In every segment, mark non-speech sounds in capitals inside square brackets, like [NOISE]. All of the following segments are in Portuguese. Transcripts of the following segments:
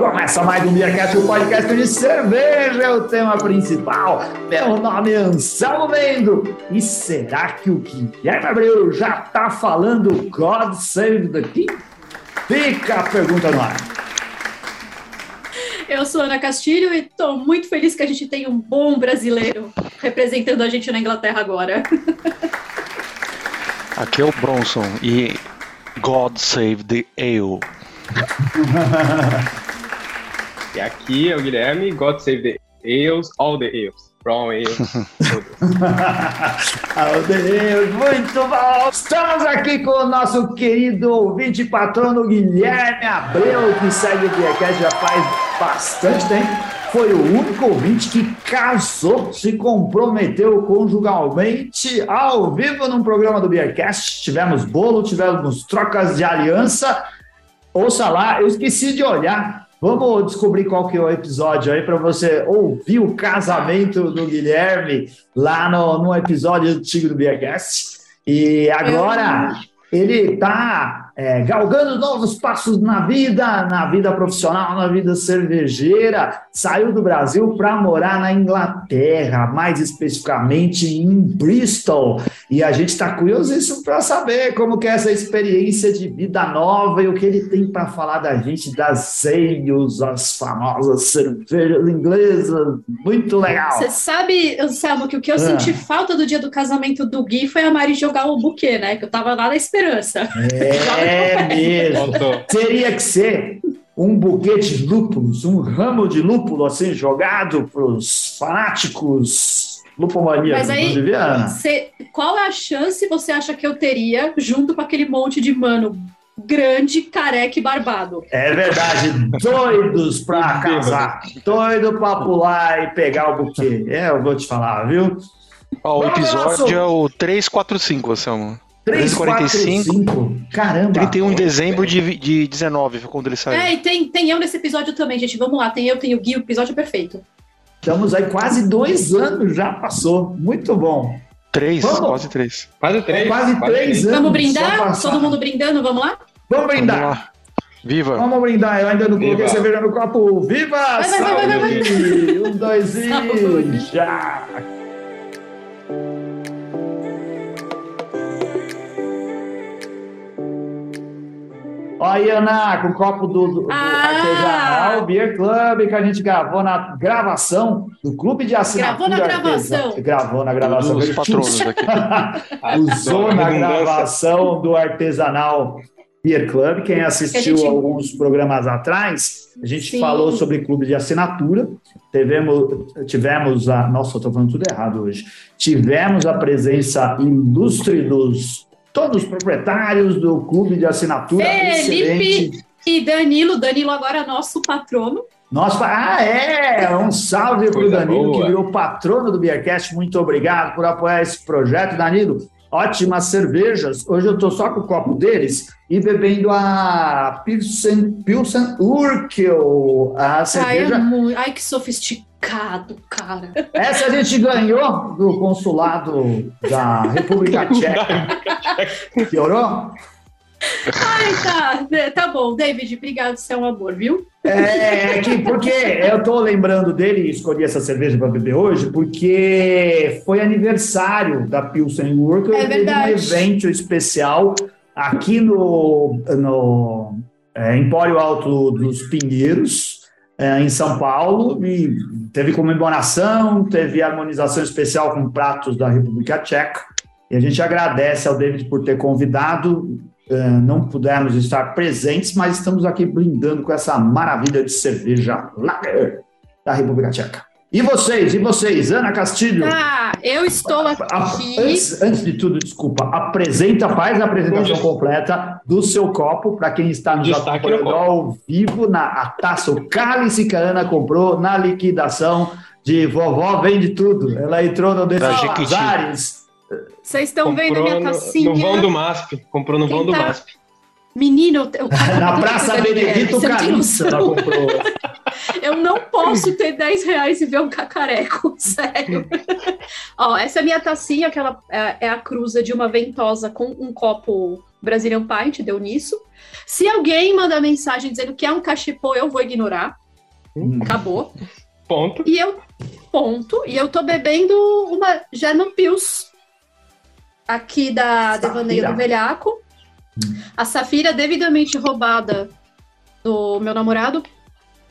começa mais um Beercast, o podcast de cerveja é o tema principal. Meu nome é Anselmo Mendo. E será que o Guilherme Abreu já tá falando God Save the King? Fica a pergunta no ar. Eu sou Ana Castilho e estou muito feliz que a gente tem um bom brasileiro representando a gente na Inglaterra agora. Aqui é o Bronson e God Save the Ale. [LAUGHS] e aqui é o Guilherme, God Save the Ales, all the ales. Brown ales. all the ales, muito bom! Estamos aqui com o nosso querido ouvinte patrono Guilherme Abreu, que segue o Beercast já faz bastante tempo. Foi o único ouvinte que casou, se comprometeu conjugalmente ao vivo num programa do Beercast. Tivemos bolo, tivemos trocas de aliança ouça lá, eu esqueci de olhar. Vamos descobrir qual que é o episódio aí para você ouvir o casamento do Guilherme lá no, no episódio antigo do Beercast. E agora ele está é, galgando novos passos na vida, na vida profissional, na vida cervejeira. Saiu do Brasil para morar na Inglaterra, mais especificamente em Bristol. E a gente está curiosíssimo para saber como que é essa experiência de vida nova e o que ele tem para falar da gente das ales, as famosas cervejas inglesas. Muito legal. Você sabe, Anselmo, que o que eu ah. senti falta do dia do casamento do Gui foi a Mari jogar o buquê, né? Que eu tava lá na esperança. É. [LAUGHS] É mesmo. Teria que ser um buquê de lúpulos, um ramo de lúpulo assim jogado para os fanáticos lupomaníacos Mas aí, cê, qual é a chance você acha que eu teria junto com aquele monte de mano grande, careca e barbado? É verdade, doidos para casar, doido para pular e pegar o buquê. É, eu vou te falar, viu? Ó, o episódio é o 345, Anselmo. 345? Caramba! 31 de dezembro de, de 19 foi quando ele saiu. É, e tem, tem eu nesse episódio também, gente. Vamos lá, tem eu, tem o Gui, o episódio é perfeito. Estamos aí quase dois anos, já passou. Muito bom. Três, vamos. quase três. Quase três. É quase, quase três, três anos. Vamos brindar? Todo mundo brindando, vamos lá? Vamos brindar. Vamos lá. Viva! Vamos brindar, eu ainda não coloquei cerveja no copo. Viva! Vai, vai, vai, vai, vai, Um, dois e [LAUGHS] já! Olha aí, Ana, com o copo do, do, do ah! Artesanal Beer Club que a gente gravou na gravação do Clube de Assinatura. Gravou na gravação. Gravou na gravação. Os patronos aqui. [LAUGHS] Usou na gravação do Artesanal Beer Club. Quem assistiu gente... alguns programas atrás, a gente Sim. falou sobre clube de assinatura. Tivemos, tivemos a. Nossa, eu estou falando tudo errado hoje. Tivemos a presença ilustre dos todos os proprietários do clube de assinatura. Felipe e Danilo. Danilo agora é nosso patrono. Nosso, ah, é! Um salve para o Danilo, boa. que virou patrono do Beercast. Muito obrigado por apoiar esse projeto, Danilo. Ótimas cervejas. Hoje eu estou só com o copo deles e bebendo a Pilsen, Pilsen Urkel, a cerveja. Ai, é Ai, que sofisticado, cara. Essa a gente ganhou do consulado da República [LAUGHS] Tcheca. Piorou? Ai, tá. Tá bom, David, obrigado, você é um amor, viu? É, que, porque eu tô lembrando dele e escolhi essa cerveja para beber hoje, porque foi aniversário da Pilsen Work. É verdade. um evento especial aqui no, no é, Empório Alto dos Pinheiros, é, em São Paulo, e teve comemoração, teve harmonização especial com pratos da República Tcheca. E a gente agradece ao David por ter convidado. Uh, não pudemos estar presentes, mas estamos aqui brindando com essa maravilha de cerveja Lager da República Tcheca. E vocês, e vocês, Ana Castilho? Ah, eu estou aqui. Antes, antes, de tudo, desculpa, apresenta, faz a apresentação completa do seu copo para quem está nos acompanhando ao vivo na a taça, o cálice que a Ana comprou na liquidação de vovó vende tudo. Ela entrou no desses azares vocês estão vendo a minha tacinha? No, no vão do MASP. Comprou no Quem vão tá... do MASP. Menino, eu, [LAUGHS] na Praça Benedito Calista ela comprou. [LAUGHS] Eu não posso ter 10 reais e ver um cacareco, [LAUGHS] sério. Ó, essa é a minha tacinha, que ela é, é a cruza de uma ventosa com um copo Brazilian Pint, deu nisso. Se alguém manda mensagem dizendo que é um cachepô, eu vou ignorar. Hum. Acabou. Ponto. E eu, ponto. E eu tô bebendo uma German Pils aqui da Safira. Devaneio do Velhaco. A Safira devidamente roubada do meu namorado,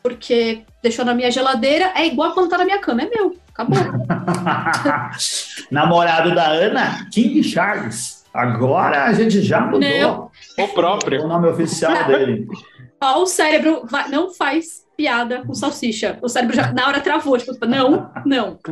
porque deixou na minha geladeira. É igual quando tá na minha cama, é meu. Acabou. [LAUGHS] Namorado da Ana, King Charles. Agora a gente já mudou Não. O próprio. o nome oficial [LAUGHS] dele. Ó, o cérebro vai- não faz piada com salsicha. O cérebro já na hora travou, tipo, não, não. [LAUGHS]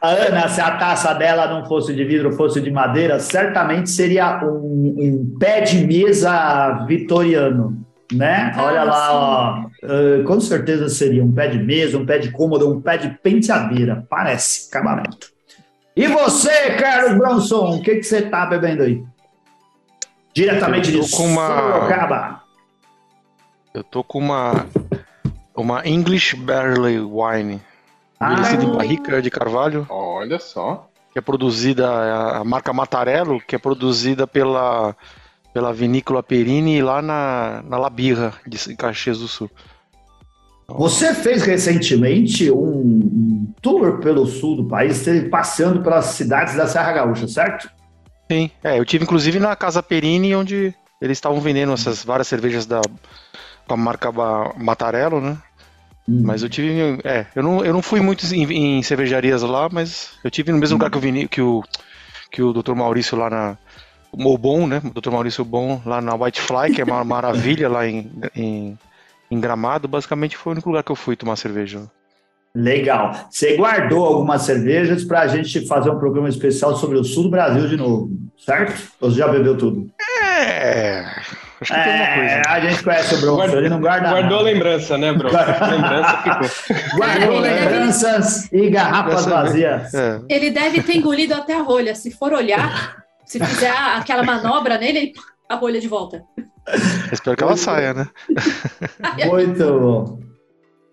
A Ana, se a taça dela não fosse de vidro, fosse de madeira, certamente seria um, um pé de mesa vitoriano, né? Ah, Olha lá, ó. Ah, com certeza seria um pé de mesa, um pé de cômodo, um pé de penteadeira. Parece, acabamento. E você, Carlos Bronson, o que, que você tá bebendo aí? Diretamente Eu de com uma- Sorocaba. Eu tô com uma uma English Barley Wine, Ah, envelhecida em barrica de carvalho, Olha só. que é produzida a, a marca Matarello, que é produzida pela pela vinícola Perini lá na, na Labirra de Caxias do Sul. Você fez recentemente um, tour pelo sul do país, passeando pelas cidades da Serra Gaúcha, certo? Sim, é, eu tive inclusive na Casa Perini, onde eles estavam vendendo essas várias cervejas da com a marca Matarello, né? Mas eu tive, é, eu não, eu não fui muito em, em cervejarias lá, mas eu tive no mesmo lugar que o Vini, que o que o Dr. Maurício lá na o Bom, né? O Dr. Maurício Bom lá na Whitefly, que é uma [LAUGHS] maravilha lá em, em, em Gramado, basicamente foi o único lugar que eu fui tomar cerveja. Legal. Você guardou algumas cervejas para a gente fazer um programa especial sobre o sul do Brasil de novo, certo? Ou você já bebeu tudo? É, acho que tem uma É, coisa. a gente conhece o Bronson, ele não guarda Guardou nada. lembrança, né, bro? A lembrança ficou. [LAUGHS] Guardou lembranças e garrafas vazias. É, Ele deve ter engolido até a rolha. Se for olhar, se fizer aquela manobra nele, ele a rolha de volta. espero que ela saia, né? [LAUGHS] Muito bom.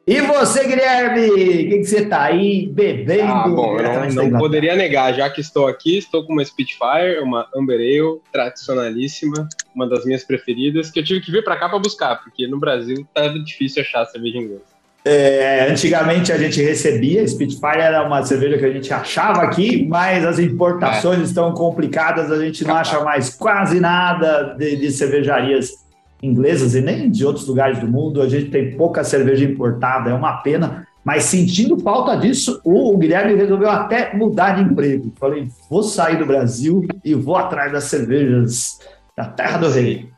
E você, Guilherme? O que, que você tá aí bebendo? Ah, bom, eu não, não poderia negar, já que estou aqui, estou com uma Spitfire, uma Amber Ale, tradicionalíssima, uma das minhas preferidas, que eu tive que vir para cá para buscar, porque no Brasil tá difícil achar cerveja inglesa. É, antigamente a gente recebia, Spitfire era uma cerveja que a gente achava aqui, mas as importações estão complicadas, a gente não acha mais quase nada de, de cervejarias inglesas e nem de outros lugares do mundo. A gente tem pouca cerveja importada, é uma pena. Mas sentindo falta disso, o Guilherme resolveu até mudar de emprego. Falei, vou sair do Brasil e vou atrás das cervejas da Terra do Rei.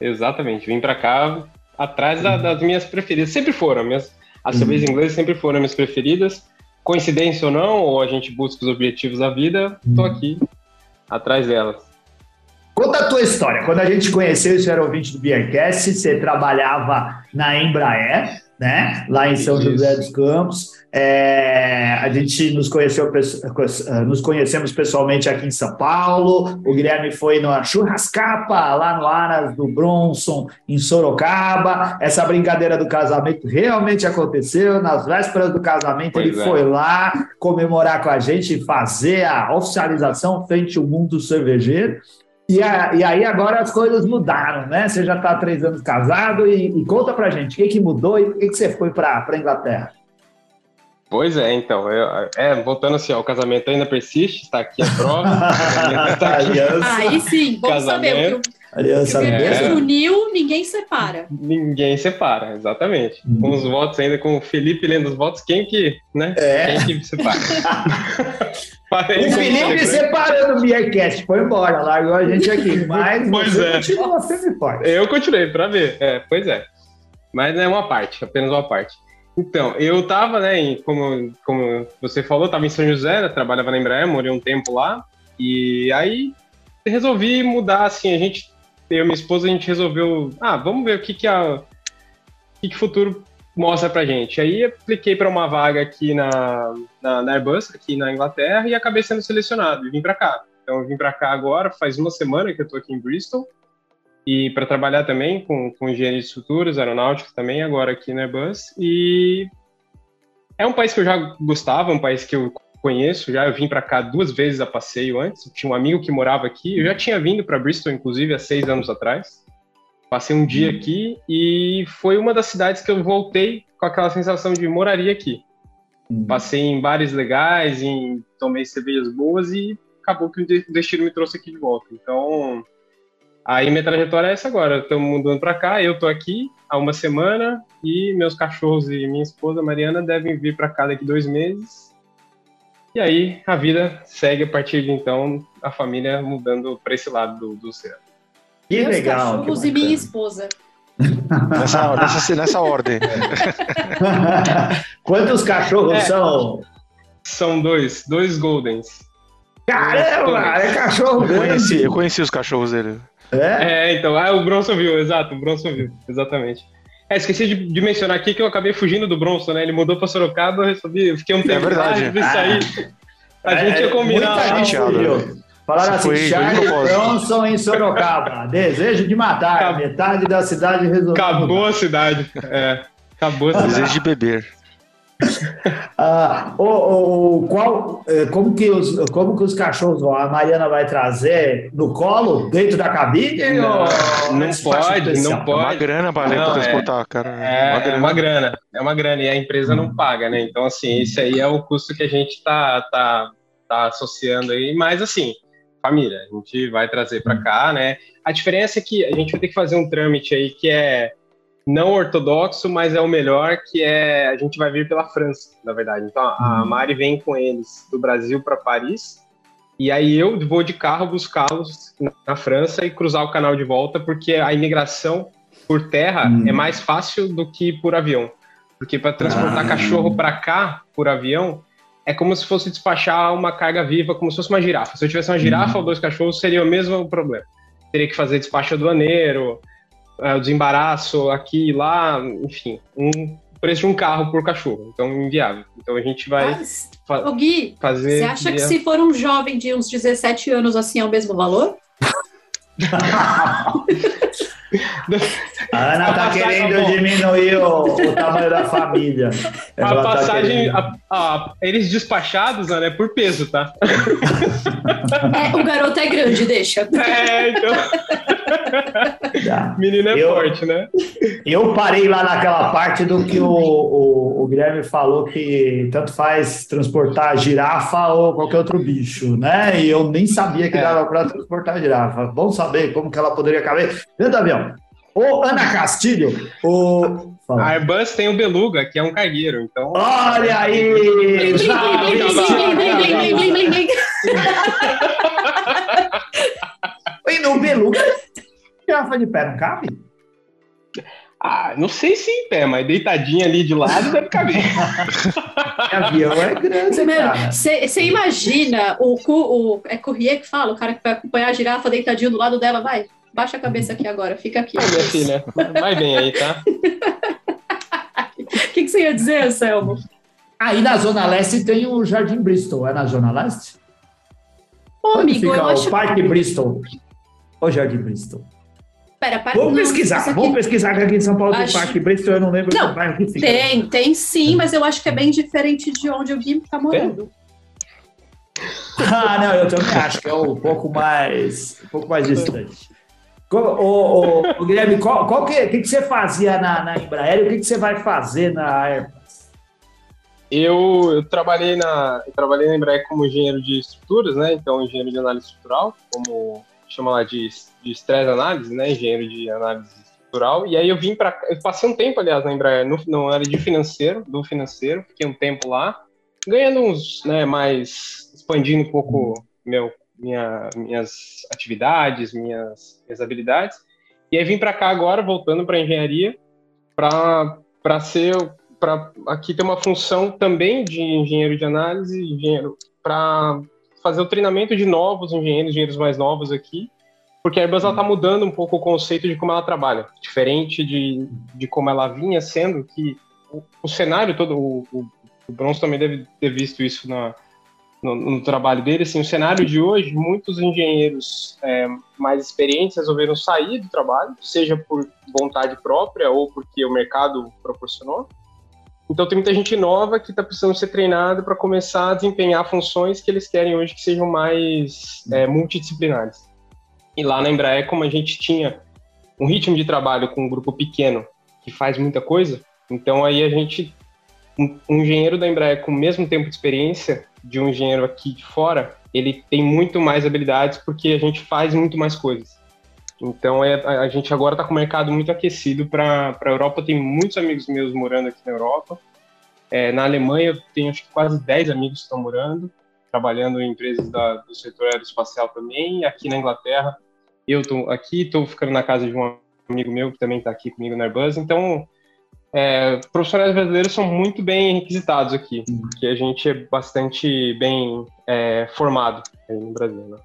Exatamente, vim para cá atrás da- das minhas preferidas. Sempre foram, minhas, as Uhum. cervejas inglesas sempre foram minhas preferidas. Coincidência ou não, ou a gente busca os objetivos da vida, tô Uhum. aqui atrás delas. Conta a tua história. Quando a gente conheceu, você era ouvinte do Beercast, você trabalhava na Embraer, né? Lá em São Isso. José dos Campos. É, a gente nos conheceu, pesso- nos conhecemos pessoalmente aqui em São Paulo. O Guilherme foi na churrascapa lá no Aras do Bronson, em Sorocaba. Essa brincadeira do casamento realmente aconteceu. Nas vésperas do casamento, Pois ele é. foi lá comemorar com a gente e fazer a oficialização frente ao mundo cervejeiro. E, a- e aí agora as coisas mudaram, né? Você já está há três anos casado e, e conta pra gente o que, que mudou e por que, que você foi para a Inglaterra. Pois é, então, eu- é, voltando assim, ó, o casamento ainda persiste, está aqui a prova. [LAUGHS] Tá aqui. Aí sim, bom saber. Aliança. É. uniu, ninguém separa. Ninguém separa, exatamente. Uhum. Com os votos ainda, com o Felipe lendo os votos, quem que, né? É. Quem que separa? [LAUGHS] Parei O Felipe sempre. separando o Beercast, foi embora, largou a gente aqui. [LAUGHS] Mas Pois você é. continua firme e forte. Eu continuei pra ver, é, pois é. Mas é uma parte, apenas uma parte. Então, eu tava, né, em- como, como você falou, tava em São José, né, trabalhava na Embraer, morei um tempo lá, e aí resolvi mudar, assim, a gente, eu e minha esposa, a gente resolveu, ah, vamos ver o que que a, o que que futuro mostra pra gente. Aí apliquei para uma vaga aqui na, na, na Airbus, aqui na Inglaterra, e acabei sendo selecionado, e vim pra cá. Então, eu vim pra cá agora, faz uma semana que eu tô aqui em Bristol, e para trabalhar também com, com engenharia de estruturas, aeronáutica também, agora aqui na Airbus. E é um país que eu já gostava, um país que eu conheço já. Eu vim para cá duas vezes a passeio antes. Tinha um amigo que morava aqui. Eu já tinha vindo para Bristol, inclusive, há seis anos atrás. Passei um dia aqui e foi uma das cidades que eu voltei com aquela sensação de moraria aqui. Uhum. Passei em bares legais, em, tomei cervejas boas e acabou que o destino me trouxe aqui de volta. Então, aí minha trajetória é essa agora. Estamos mudando para cá, eu estou aqui há uma semana e meus cachorros e minha esposa Mariana devem vir para cá daqui dois meses. E aí a vida segue a partir de então, a família mudando para esse lado do, do oceano. Que Meus legal. Cachorros e minha esposa. Nessa, [LAUGHS] nessa, nessa ordem. [LAUGHS] Quantos cachorros é, são? São dois, dois Goldens. Caramba, é cachorro eu conheci, eu conheci os cachorros dele. É? é, então, ah, o Bronson viu, exato, o Bronson viu, exatamente. É, esqueci de, de, mencionar aqui que eu acabei fugindo do Bronson, né? Ele mudou pra Sorocaba, eu resolvi, fiquei um é tempo é verdade. de sair. Ah, a gente ia combinar. Muita gente Falaram assim, Charlie Bronson em Sorocaba. [LAUGHS] Desejo de matar. Acabou. Metade da cidade resolveu. Acabou a cidade. É. Acabou a cidade. Desejo de beber. [LAUGHS] ah, o, o, qual, é, como, que os, como que os cachorros vão? A Mariana vai trazer no colo, dentro da cabine? Não, não pode, não pode. É uma grana para transportar, é, cara. É, uma grana. é uma grana, é uma grana e a empresa não paga, né? Então, assim, esse aí é o custo que a gente tá, tá, tá associando aí, mas assim, família. A gente vai trazer para cá, né? A diferença é que a gente vai ter que fazer um trâmite aí que é não ortodoxo, mas é o melhor, que é a gente vai vir pela França, na verdade. Então a uhum. Mari vem com eles do Brasil para Paris. E aí eu vou de carro buscá-los na França e cruzar o canal de volta, porque a imigração por terra uhum. é mais fácil do que por avião. Porque para transportar ah. cachorro para cá por avião, é como se fosse despachar uma carga viva, como se fosse uma girafa. Se eu tivesse uma girafa uhum. ou dois cachorros, seria o mesmo problema. Teria que fazer despacho aduaneiro, uh, desembaraço aqui e lá, enfim, um preço de um carro por cachorro. Então, inviável. Então, a gente vai Mas, fa Gui, fazer... Você acha que se for um jovem de uns 17 anos, assim, é o mesmo valor? [LAUGHS] [LAUGHS] A Ana tá querendo diminuir o, o, tamanho da família. Ela a tá passagem, tá a, a, eles despachados, né, é por peso, tá? É, o garoto é grande, deixa. [LAUGHS] É, então. Menino é eu, forte, né? Eu parei lá naquela parte do que o, o, o Guilherme falou que tanto faz transportar girafa ou qualquer outro bicho, né? E eu nem sabia que é. dava para transportar girafa. Bom saber como que ela poderia caber dentro do avião. Ô, Ana Castilho, o. A Airbus tem o Beluga, que é um cargueiro, então. Olha aí! E no Beluga, girafa de pé não cabe? Ah, não sei se em pé, mas deitadinha ali de lado deve caber. [LAUGHS] avião é grande, Você imagina o, o é Courrier que fala, o cara que vai acompanhar a girafa deitadinho do lado dela, vai? Baixa a cabeça aqui agora, fica aqui. minha filha, vai bem aí, tá? O [LAUGHS] que, que você ia dizer, Anselmo? Aí na Zona Leste tem o Jardim Bristol, é na Zona Leste? Ô, Onde amigo, fica o Parque que... Bristol? O Jardim Bristol. Pera, para, vamos não, pesquisar, aqui... vamos pesquisar que aqui em São Paulo acho... tem Parque Bristol, eu não lembro não, bairro que fica. Tem, tem sim, mas eu acho que é bem diferente de onde o Gui tá morando. Ah, não, eu também acho que é um pouco mais, um pouco mais distante. O, o, o, Guilherme, qual, qual que, que, que você fazia na, na Embraer e o que, que você vai fazer na Airbus? Eu, eu, trabalhei na eu trabalhei na Embraer como engenheiro de estruturas, né? Então, engenheiro de análise estrutural, como chama lá de, de stress análise, né? Engenheiro de análise estrutural. E aí eu vim para eu passei um tempo, aliás, na Embraer, no, no área de financeiro, do financeiro, fiquei um tempo lá, ganhando uns, né, mais expandindo um pouco meu minha, minhas atividades, minhas, minhas habilidades. E aí vim para cá agora, voltando para engenharia, para ser para aqui ter uma função também de engenheiro de análise, engenheiro para fazer o treinamento de novos engenheiros, engenheiros mais novos aqui, porque a Airbus está mudando um pouco o conceito de como ela trabalha, diferente de, de como ela vinha sendo, que o, o cenário todo, o, o, o Bronze também deve ter visto isso na, no, no, trabalho dele. Assim, o cenário de hoje, muitos engenheiros é, mais experientes resolveram sair do trabalho, seja por vontade própria ou porque o mercado proporcionou. Então tem muita gente nova que está precisando ser treinada para começar a desempenhar funções que eles querem hoje que sejam mais é, multidisciplinares. E lá na Embraer, como a gente tinha um ritmo de trabalho com um grupo pequeno que faz muita coisa, então aí a gente, um, um engenheiro da Embraer com o mesmo tempo de experiência de um engenheiro aqui de fora, ele tem muito mais habilidades porque a gente faz muito mais coisas. Então é, a gente agora está com o mercado muito aquecido para a Europa. Tem muitos amigos meus morando aqui na Europa. É, na Alemanha eu tenho acho que quase 10 amigos que estão morando, trabalhando em empresas da, do setor aeroespacial também. Aqui na Inglaterra, eu estou aqui, estou ficando na casa de um amigo meu que também está aqui comigo na Airbus. Então, é, profissionais brasileiros são muito bem requisitados aqui, porque a gente é bastante bem é, formado no Brasil. Né?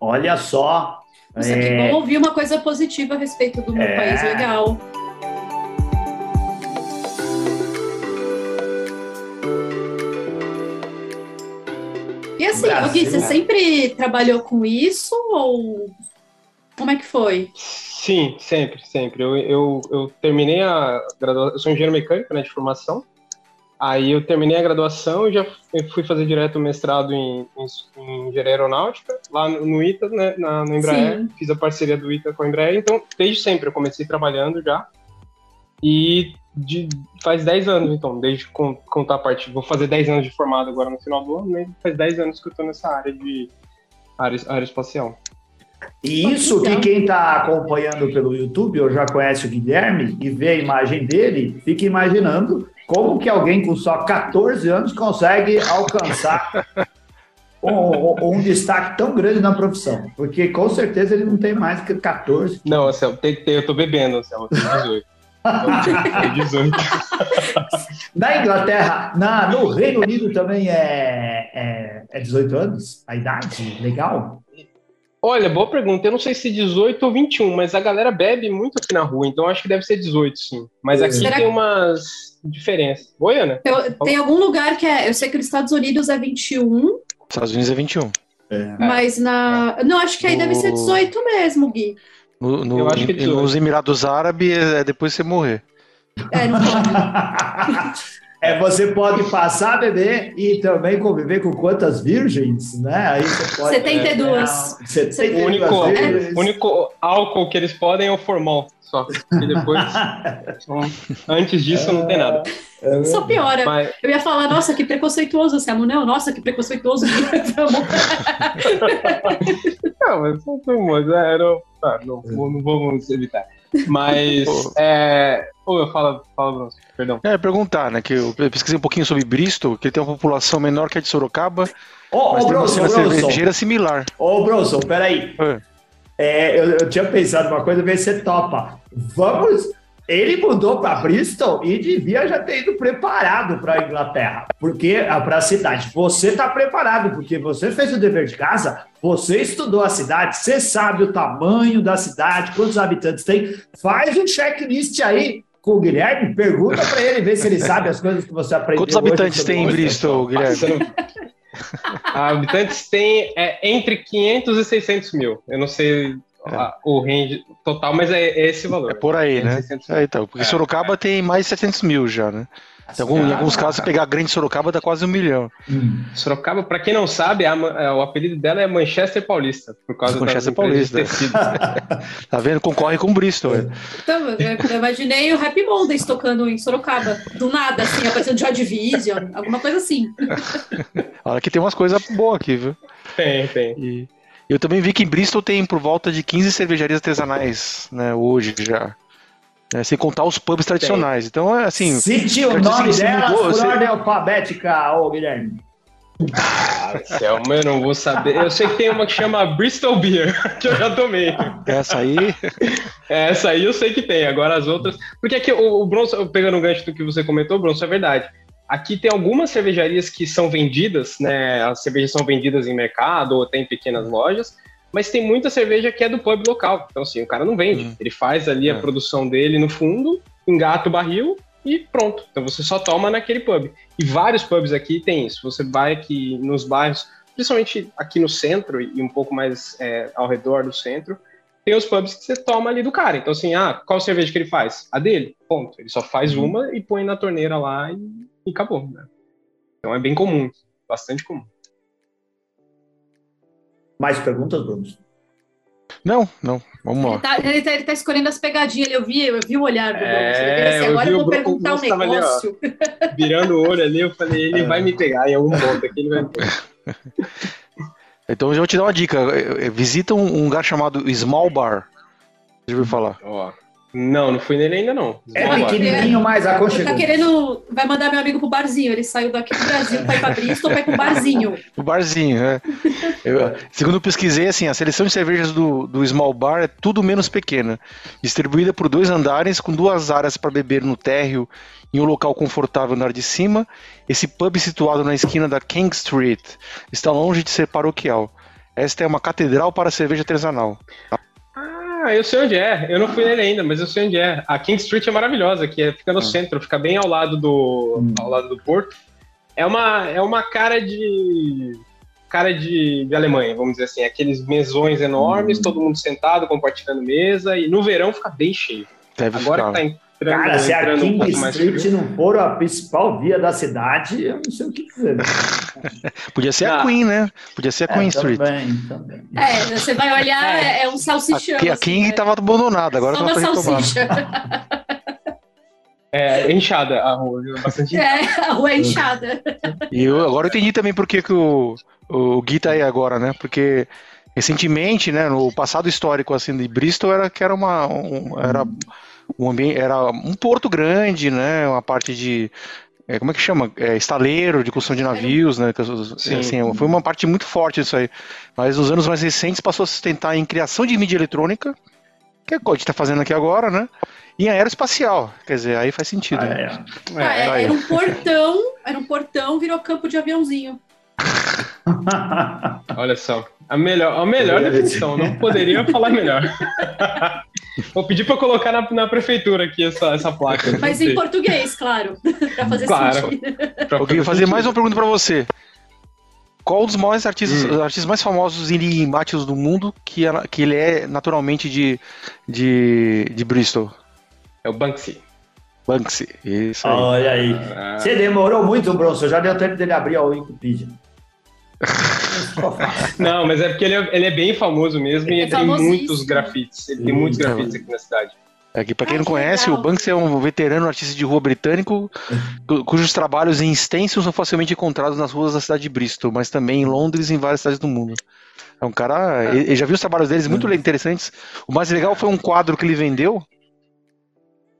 Olha só, nossa, é... que bom ouvir uma coisa positiva a respeito do meu é... país, legal. E assim, Brasil, Gui, você né? sempre trabalhou com isso ou como é que foi? Sim, sempre, sempre. Eu, eu, eu terminei a graduação, eu sou engenheiro mecânico né, de formação, Aí eu terminei a graduação e já fui fazer direto o mestrado em, em, em engenharia aeronáutica, lá no, no ITA, né, na, no Embraer. Sim. Fiz a parceria do ITA com a Embraer. Então, desde sempre, eu comecei trabalhando já. E de, faz 10 anos, então, desde contar a parte. Vou fazer 10 anos de formado agora no final do ano, né? Faz 10 anos que eu estou nessa área de área aeroespacial. E isso que quem está acompanhando pelo YouTube ou já conhece o Guilherme e vê a imagem dele, fica imaginando como que alguém com só 14 anos consegue alcançar [LAUGHS] um, um, destaque tão grande na profissão? Porque com certeza ele não tem mais que 14. Não, Anselmo, tem que ter, eu tô bebendo, Anselmo, eu tenho 18. 18. na Inglaterra, na, no Reino Unido também é, é, é 18 anos a idade legal? Olha, boa pergunta. Eu não sei se 18 ou 21, mas a galera bebe muito aqui na rua, então acho que deve ser 18, sim. Mas aqui Será tem umas diferenças. Oi, Ana? Eu, tem algum lugar que é. Eu sei que nos Estados Unidos é 21. Estados Unidos é 21. É. Mas na. Não, acho que aí no... deve ser 18 mesmo, Gui. No, no, eu acho que é nos Emirados Árabes é depois você morrer. É, não pode. [LAUGHS] É, você pode passar a beber e também conviver com quantas virgens, né? Aí você pode. 72. É, 72 o único, o único álcool que eles podem é o formol. Só. E depois. [LAUGHS] antes disso, não tem nada. É só piora. Mas... Eu ia falar, nossa, que preconceituoso, Samu. Não, nossa, que preconceituoso. [LAUGHS] não, mas são mas é, não, tá, não, não vamos evitar. Mas. é, Ô, eu falo, falo, Bruno, perdão. É, perguntar, né? Que eu pesquisei um pouquinho sobre Bristol, que ele tem uma população menor que a de Sorocaba. Ô, mas ô, tem Bronson, uma cervejeira similar. Ô, Bronson, peraí. É. É, eu, eu, tinha pensado uma coisa, ver se você topa. Vamos ele mudou para Bristol e devia já ter ido preparado para a Inglaterra, porque para a cidade. Você está preparado, porque você fez o dever de casa, você estudou a cidade, você sabe o tamanho da cidade, quantos habitantes tem. Faz um checklist aí com o Guilherme, pergunta para ele, ver se ele sabe as coisas que você aprendeu. Quantos habitantes tem em Bristol, Guilherme? [LAUGHS] habitantes tem é, entre 500 e 600 mil. Eu não sei é. o range total, mas é esse valor. É por aí, né? É, então, porque é, Sorocaba é. tem mais de 700 mil já, né? Algum, em alguns casos, pegar a grande Sorocaba, dá quase um milhão. Hum. Sorocaba, para quem não sabe, a, é, o apelido dela é Manchester Paulista, por causa Manchester Paulista. [LAUGHS] tá vendo? Concorre com o Bristol. É. Então, eu imaginei o Happy Mondays tocando em Sorocaba, do nada, assim, aparecendo Joy Division, alguma coisa assim. [LAUGHS] Olha que tem umas coisas boas aqui, viu? Tem, tem. E... Eu também vi que em Bristol tem por volta de 15 cervejarias artesanais, né, hoje já. É, sem contar os pubs tradicionais. Tem. Então, é assim. Cite o nome assim, delas mudou, por você... ordem alfabética, ô Guilherme. Ah, Selma, eu não vou saber. Eu sei que tem uma que chama Bristol Beer, [LAUGHS] que eu já tomei. Essa aí? Essa aí eu sei que tem. Agora as outras. Porque aqui o, o Bronson, pegando o gancho do que você comentou, Bronson, é verdade. Aqui tem algumas cervejarias que são vendidas, né? As cervejas são vendidas em mercado ou tem pequenas lojas, mas tem muita cerveja que é do pub local. Então, assim, o cara não vende. Hum. Ele faz ali é. a produção dele no fundo, engata o barril e pronto. Então você só toma naquele pub. E vários pubs aqui tem isso. Você vai aqui nos bairros, principalmente aqui no centro e um pouco mais é, ao redor do centro, tem os pubs que você toma ali do cara. Então, assim, ah, qual cerveja que ele faz? A dele. Ponto. Ele só faz Uhum. uma e põe na torneira lá e, e acabou. Né? Então é bem comum, bastante comum. Mais perguntas, Bruno? Não, não. Vamos Ele lá. tá, ele, tá, ele tá escolhendo as pegadinhas, eu vi, eu vi o olhar do É, Bruno. Assim, eu agora eu vou Bruno- perguntar um o Bruno tava ali, ó. negócio. [LAUGHS] Virando o olho ali, eu falei, ele vai me pegar em algum ponto aqui, ele vai me pegar. [LAUGHS] Então eu vou te dar uma dica. Eh, eh, Visita um, lugar chamado Small Bar. Você ouviu falar? Ó. Não, não fui nele ainda não. É Vamos lá. pequenininho, mas Tá aconchegante. querendo. Vai mandar meu amigo pro barzinho. Ele saiu daqui do Brasil pra ir pra Bristol ir pro barzinho. O barzinho, né? Eu- segundo eu pesquisei, assim, a seleção de cervejas do, do Small Bar é tudo menos pequena. Distribuída por dois andares, com duas áreas para beber no térreo em um local confortável no andar de cima. Esse pub situado na esquina da King Street está longe de ser paroquial. Esta é uma catedral para cerveja artesanal. Ah, eu sei onde é. Eu não fui nele ainda, mas eu sei onde é. A King Street é maravilhosa, que é- fica no centro, fica bem ao lado do, Hum. ao lado do porto. É uma, é uma cara de cara de, de Alemanha, vamos dizer assim, aqueles mesões enormes, Hum. todo mundo sentado, compartilhando mesa, e no verão fica bem cheio. Deve Agora ficar. que tá entrando, Cara, se a um King mais Street não for a principal via da cidade, eu não sei o que dizer. [LAUGHS] Podia ser a Ah. Queen, né? Podia ser a Queen É, Street. Também, também. É, você vai olhar, é, é um salsichão. A, a assim, King né? estava abandonada, agora Só ela uma tá retomada. salsicha. É, enxada a rua, bastante. É, a rua é inchada. E eu, agora eu entendi também por que, que o, o Gui tá aí agora, né? Porque recentemente, né, no passado histórico assim de Bristol era que era uma um, era um ambiente, era um porto grande, né? Uma parte de é, como é que chama? É, estaleiro, de construção de navios, né? Assim, foi uma parte muito forte disso aí. Mas nos anos mais recentes passou a se sustentar em criação de mídia eletrônica, que é o que a gente está fazendo aqui agora, né? E em aeroespacial. Quer dizer, aí faz sentido. Ah, né? é. Ah, é, aí. era um portão, era um portão, virou campo de aviãozinho. [LAUGHS] Olha só. A melhor, a melhor definição, não poderia falar melhor. [LAUGHS] Vou pedir para colocar na, na prefeitura aqui essa, essa placa. Mas em português, claro. [LAUGHS] pra fazer Claro. sentido. Pra Eu queria fazer mais uma pergunta pra você. Qual dos maiores artistas, Hum. artistas mais famosos enigmáticos do mundo que, ela- que ele é naturalmente de, de, de Bristol? É o Banksy. Banksy. Isso aí. Olha aí. Ah, Você demorou muito, Bronson. Já deu tempo dele abrir a Wikipedia. [LAUGHS] Não, mas é porque ele é, ele é bem famoso mesmo e É ele tem muitos grafites. Ele tem muitos Hum, grafites aqui na cidade. É que pra quem Ah, não conhece, legal. o Banksy é um veterano artista de rua britânico cu- cujos trabalhos em extensos são facilmente encontrados nas ruas da cidade de Bristol, mas também em Londres e em várias cidades do mundo. É um cara. Ele, ele já viu os trabalhos deles muito interessantes. O mais legal foi um quadro que ele vendeu.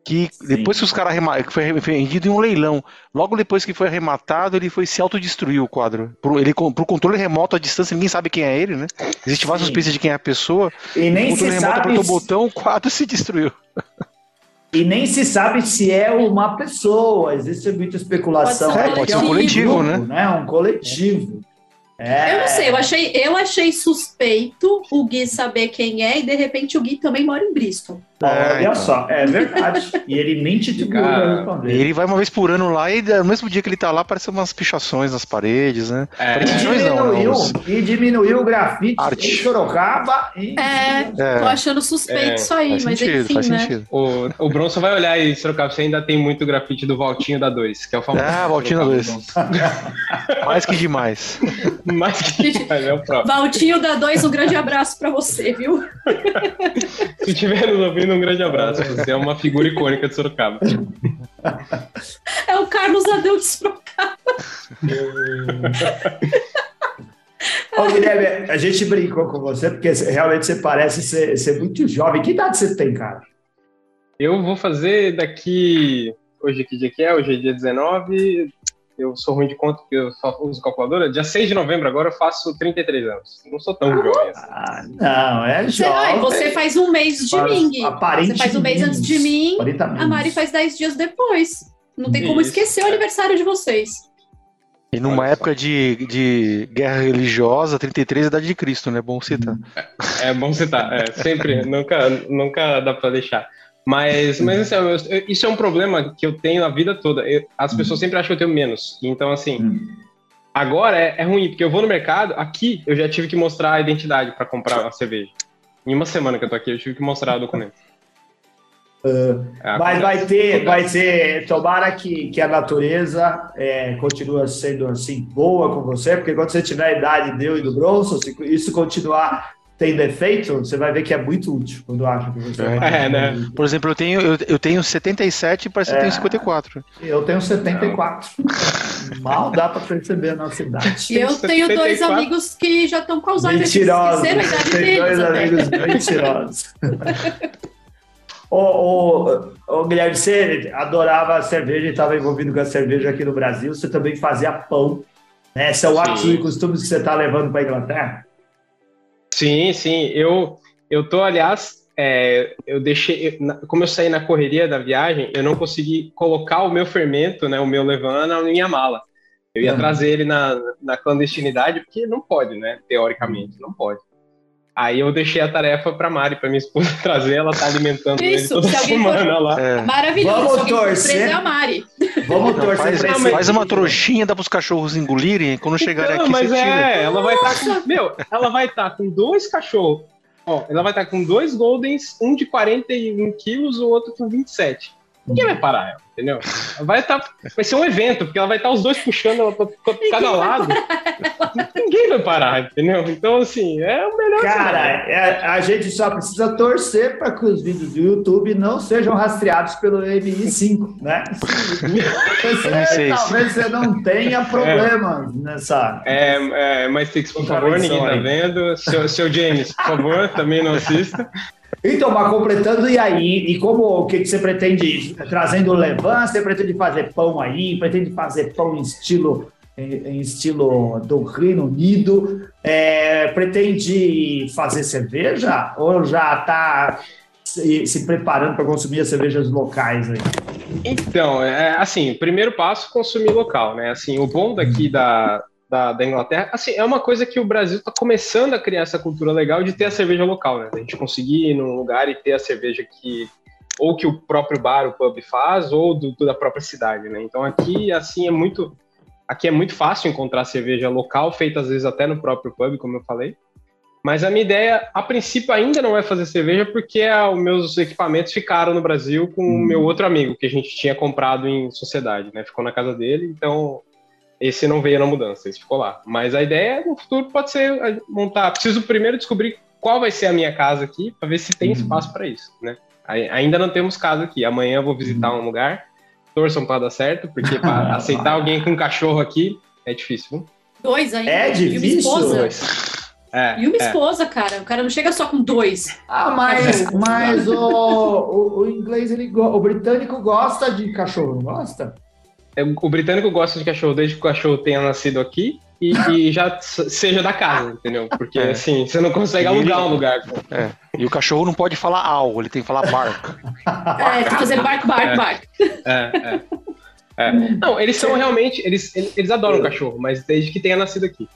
Que depois que os caras que foi vendido em um leilão, logo depois que foi arrematado, ele foi se autodestruir o quadro. Pro, ele, pro controle remoto à distância, ninguém sabe quem é ele, né? Existe várias Sim. suspeitas de quem é a pessoa. E O nem controle se remoto sabe. apertou o botão, o quadro se destruiu. E nem se sabe se é uma pessoa. Existe muita especulação. Pode ser um aí pode ser um é coletivo, grupo, né? Um coletivo. É. Eu não sei, eu achei, eu achei suspeito o Gui saber quem é e de repente o Gui também mora em Bristol. É, Olha então. só, é verdade. E ele nem titubeou Cara, pra responder. ele vai uma vez por ano lá e no mesmo dia que ele tá lá, aparecem umas pichações nas paredes, né? É, E não, não, diminuiu, os- e diminuiu o grafite Arte. em Sorocaba. E... É, É. tô achando suspeito É, isso aí, Faz mas sentido, enfim, faz né? sentido. o, o Bronson vai olhar e Sorocaba, você ainda tem muito grafite do Valtinho da 2, que é o famoso. Ah, Valtinho da Sorocaba dois. Bronson. [LAUGHS] Mais que demais. [LAUGHS] Mais que demais, é o próprio. Valtinho da 2, um grande abraço pra você, viu? Se estiver nos ouvindo, um grande abraço. Você é uma figura icônica de Sorocaba. É o Carlos Adão de Sorocaba. Ô, Guilherme, a gente brincou com você porque realmente você parece ser, ser muito jovem. Que idade você tem, cara? Eu vou fazer daqui. Hoje que dia que é? Hoje é dia 19. Eu sou ruim de conta porque eu só uso calculadora. Dia 6 de novembro agora eu faço 33 anos. Não sou tão jovem assim. Ah, não, é Você, jovem. você faz um mês de Para- mim, Você faz um mês antes de mim, 40 a. Mari faz 10 dias depois. Não tem como Isso. esquecer o aniversário de vocês. E numa Olha época de, de guerra religiosa, 33 é a idade de Cristo, né? Bom citar. É bom citar, é, sempre, nunca, nunca dá pra deixar. Mas, mas assim, eu- eu- isso é um problema que eu tenho a vida toda. Eu- as pessoas sempre acham que eu tenho menos. Então, assim, Hum. agora é, é ruim, porque eu vou no mercado, aqui eu já tive que mostrar a identidade pra comprar uma cerveja. Em uma semana que eu tô aqui, eu tive que mostrar o documento. Uh, mas vai ter, vai ser, tomara que, que a natureza é, continue sendo assim boa com você, porque quando você tiver a idade deu e do Bronson, se isso continuar tem defeito, você vai ver que é muito útil quando acha que você é, é né? Por exemplo, eu tenho, eu, eu tenho 77 e parece que é, eu tenho 54. Eu tenho 74. Mal dá para perceber a nossa idade. E eu tenho 74. dois amigos que já estão com Alzheimer. Mentirosos. Tem dois amigos mentirosos. [LAUGHS] Ô, ô, ô, Guilherme, você adorava cerveja e estava envolvido com a cerveja aqui no Brasil. Você também fazia pão. Né? São hábitos e costumes que você está levando para a Inglaterra? Sim, sim. Eu, eu tô, aliás, é, eu deixei, como eu saí na correria da viagem, eu não consegui colocar o meu fermento, né, o meu levan na minha mala. Eu ia uhum. trazer ele na, na clandestinidade, porque não pode, né? Teoricamente, não pode. Aí eu deixei a tarefa para Mari, para minha esposa [LAUGHS] trazer, ela tá alimentando Isso, ele toda semana for... lá. É. Maravilhoso. Vamos torcer. a Mari. Vamos torcer. Faz, faz uma trouxinha, dá pros cachorros engolirem, quando chegarem então, aqui mas é, ela vai estar tá com, meu, ela vai estar tá com dois cachorros. Ó, ela vai estar tá com dois Goldens, um de 41 quilos, o outro com 27. Ninguém vai parar ela, entendeu? Vai, tá, vai ser um evento, porque ela vai estar tá os dois puxando ela para cada lado. Ninguém vai parar, entendeu? Então, assim, é o melhor. Cara, é, a gente só precisa torcer para que os vídeos do YouTube não sejam rastreados pelo MI5, né? Você, talvez você não tenha problemas é. nessa. É, é mas por favor, ninguém tá vendo. Seu, seu James, por favor, também não assista. Então, mas completando, e aí? E como o que, que você pretende? Trazendo levan, você pretende fazer pão aí? Pretende fazer pão em estilo em, estilo do Reino Unido? É, pretende fazer cerveja? Ou já está se, se, preparando para consumir as cervejas locais aí? Então, é, assim, primeiro passo, consumir local, né? Assim, o bom daqui da, da, da, Inglaterra. Assim, é uma coisa que o Brasil está começando a criar essa cultura legal de ter a cerveja local, né? A gente conseguir ir num lugar e ter a cerveja que ou que o próprio bar, o pub faz, ou do, da própria cidade, né? Então aqui, assim, é muito... Aqui é muito fácil encontrar cerveja local, feita às vezes até no próprio pub, como eu falei. Mas a minha ideia, a princípio, ainda não é fazer cerveja, porque ah, os meus equipamentos ficaram no Brasil com o meu outro amigo, que a gente tinha comprado em sociedade, né? Ficou na casa dele, então esse não veio na mudança, esse ficou lá. Mas a ideia no futuro pode ser montar. Preciso primeiro descobrir qual vai ser a minha casa aqui, para ver se tem uhum. espaço para isso, né? Ainda não temos casa aqui. Amanhã eu vou visitar uhum. um lugar. Torçam para dar certo, porque para [LAUGHS] aceitar alguém com cachorro aqui é difícil. Viu? Dois ainda. É difícil. E uma esposa. É, e uma é. esposa, cara. O cara não chega só com dois. Ah, mas, [LAUGHS] mas o, o, o inglês, ele, o britânico gosta de cachorro, não gosta? É, o britânico gosta de cachorro desde que o cachorro tenha nascido aqui e, e já seja da casa, entendeu? Porque é. assim, você não consegue alugar um lugar. É. E o cachorro não pode falar algo, ele tem que falar bark. É, tem que fazer bark, bark, bark. É, é. é. Não, eles são realmente. Eles, eles adoram o cachorro, mas desde que tenha nascido aqui.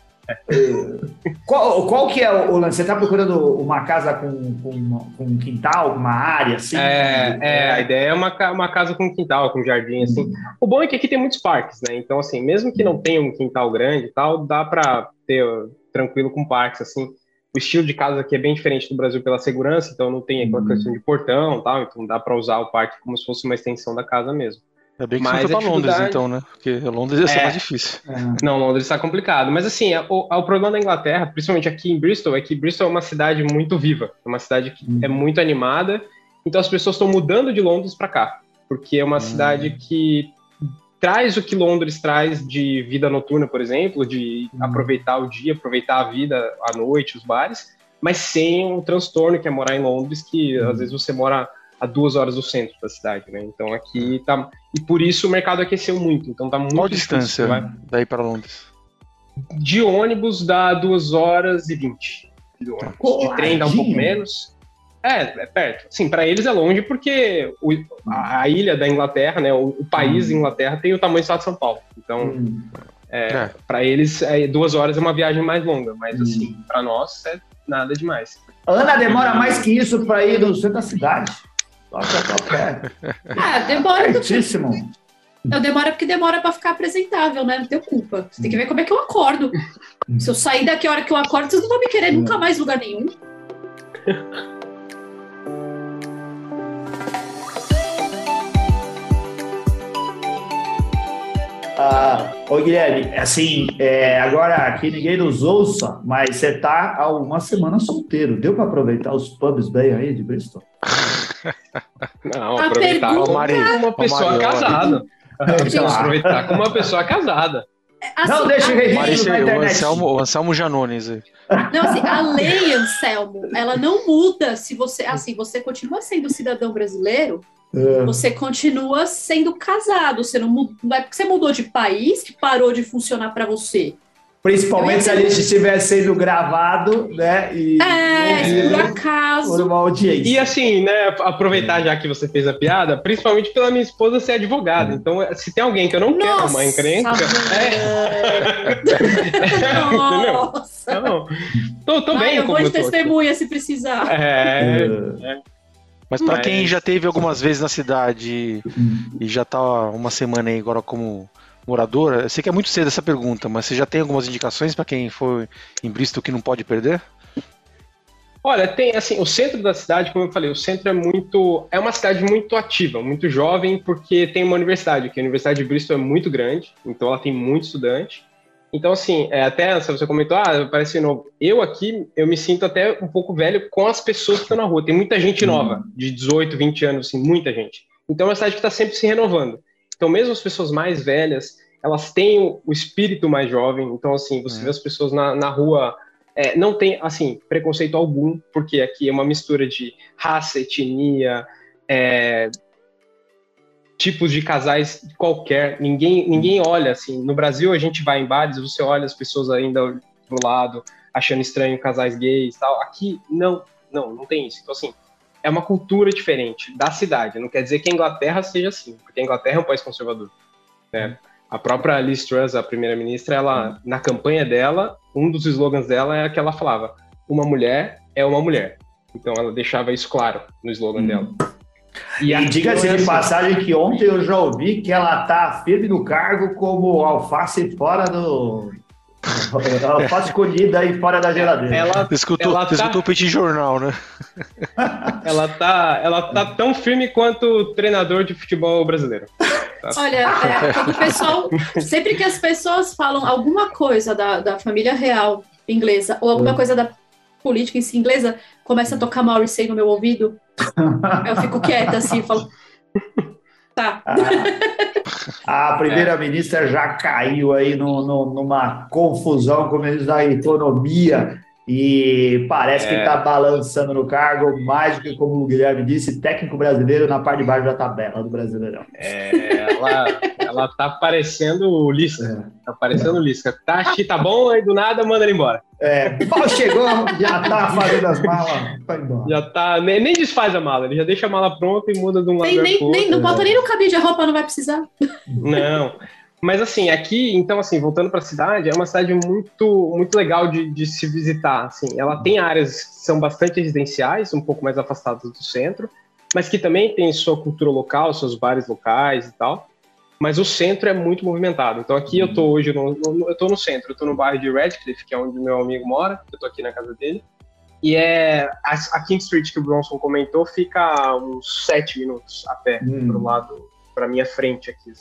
Qual, qual que é o lance? Você está procurando uma casa com, com, com, um quintal, uma área assim? É, é, a ideia é uma, uma casa com quintal, com jardim, assim. Uhum. O bom é que aqui tem muitos parques, né? Então, assim, mesmo que não tenha um quintal grande e tal, dá para ter tranquilo com parques, assim. O estilo de casa aqui é bem diferente do Brasil pela segurança, então não tem aquela uhum. questão de portão e tal, então dá para usar o parque como se fosse uma extensão da casa mesmo. É bem que mas você foi pra Londres, então, né? Porque Londres ia ser é, mais difícil. É. Não, Londres está complicado. Mas assim, o, o, problema da Inglaterra, principalmente aqui em Bristol, é que Bristol é uma cidade muito viva, é uma cidade que hum. é muito animada. Então as pessoas estão mudando de Londres para cá, porque é uma hum. cidade que traz o que Londres traz de vida noturna, por exemplo, de hum. aproveitar o dia, aproveitar a vida à noite, os bares, mas sem o transtorno que é morar em Londres, que hum. às vezes você mora a duas horas do centro da cidade, né? Então aqui tá. E por isso o mercado aqueceu muito. Então tá muito. Qual distância vai... daí para Londres? De ônibus dá duas horas e vinte. De, de trem dá um pouco menos. É, é perto. Sim, para eles é longe porque o, a, a, ilha da Inglaterra, né, o, o país hum. Inglaterra tem o tamanho do estado de São Paulo. Então, hum. é, é. para eles, é, duas horas é uma viagem mais longa, mas hum. assim, para nós é nada demais. Ana demora mais que isso para ir no centro da cidade. Ah, demora. Pertíssimo. Não, demora porque demora para ficar apresentável, né? Não tem culpa. Você tem que ver como é que eu acordo. Se eu sair daqui a hora que eu acordo, vocês não vão me querer nunca mais lugar nenhum. Ah, ô Guilherme, assim, é, agora aqui ninguém nos ouça, mas você tá há uma semana solteiro. Deu para aproveitar os pubs bem aí de Bristol? Não, aproveitar como uma pessoa casada. Aproveitar como uma pessoa casada. Assim, não, deixa eu Marisa, o Anselmo, o Anselmo Janones. Não, assim, a lei, Anselmo, ela não muda se você, assim, você continua sendo cidadão brasileiro, é. Você continua sendo casado. Você não, não é porque você mudou de país que parou de funcionar para você. Principalmente se a gente estivesse sendo gravado, né? E, é, por acaso. Por uma audiência. E assim, né? Aproveitar já que você fez a piada, principalmente pela minha esposa ser advogada. Então, se tem alguém que eu não Nossa, quero uma encrenca. É... [LAUGHS] [LAUGHS] Nossa! Não. Tô, tô bem, eu vou de testemunha se precisar. É. é. Mas para quem já teve algumas vezes na cidade e já tá uma semana aí agora como moradora, eu sei que é muito cedo essa pergunta, mas você já tem algumas indicações para quem for em Bristol que não pode perder? Olha, tem assim, o centro da cidade, como eu falei, o centro é muito, é uma cidade muito ativa, muito jovem, porque tem uma universidade, que a Universidade de Bristol é muito grande, então ela tem muito estudante. Então, assim, é, até se você comentou, ah, parece novo. Eu aqui, eu me sinto até um pouco velho com as pessoas que estão na rua. Tem muita gente nova, de 18, 20 anos, assim, muita gente. Então, é uma cidade que está sempre se renovando. Então, mesmo as pessoas mais velhas, elas têm o, espírito mais jovem. Então, assim, você é. vê as pessoas na, na rua, é, não tem, assim, preconceito algum, porque aqui é uma mistura de raça, etnia, é, tipos de casais qualquer. Ninguém, ninguém olha assim. No Brasil, a gente vai em bares, você olha as pessoas ainda pro lado, achando estranho casais gays tal. Aqui, não, não, não tem isso. Então, assim, é uma cultura diferente da cidade. Não quer dizer que a Inglaterra seja assim, porque a Inglaterra é um país conservador. Né? A própria Liz Truss, a primeira-ministra, ela, na campanha dela, um dos slogans dela é que ela falava: uma mulher é uma mulher. Então, ela deixava isso claro no slogan hum. dela. E, e diga-se de passagem que ontem eu já ouvi que ela está firme no cargo como alface fora do. Alface colhida aí fora da geladeira. Ela, escutou, ela tá... escutou o Petit Jornal, né? ela, tá, ela tá tão firme quanto o treinador de futebol brasileiro. Olha, [LAUGHS] é, o pessoal, sempre que as pessoas falam alguma coisa da, da família real inglesa ou alguma hum. coisa da política em si inglesa, começa a tocar Morrissey no meu ouvido. eu fico quieta assim, falo. Tá. A, a primeira-ministra já caiu aí no, no, numa confusão, como eles da economia, e parece é. que está balançando no cargo, mais do que, como o Guilherme disse, técnico brasileiro na parte de baixo da tabela do Brasileirão. É, ela, ela tá parecendo o Lisca. É. Tá parecendo o Lisca. Tá, tá bom, aí do nada manda ele embora. É, mal chegou, já tá fazendo as malas, vai embora. Já tá, nem, nem desfaz a mala, ele já deixa a mala pronta e muda de um lado nem, nem, Não bota nem no cabide, a roupa não vai precisar. Não. Mas assim, aqui, então assim, voltando para a cidade, é uma cidade muito muito legal de, de, se visitar, assim. Ela tem áreas que são bastante residenciais, um pouco mais afastadas do centro, mas que também tem sua cultura local, seus bares locais e tal mas o centro é muito movimentado. Então aqui eu tô uhum. hoje, no, no, eu tô no centro, eu tô no bairro de Redcliffe, que é onde meu amigo mora, eu tô aqui na casa dele. E é a, a King Street que o Bronson comentou fica uns sete minutos a pé hum. pro lado, para minha frente aqui.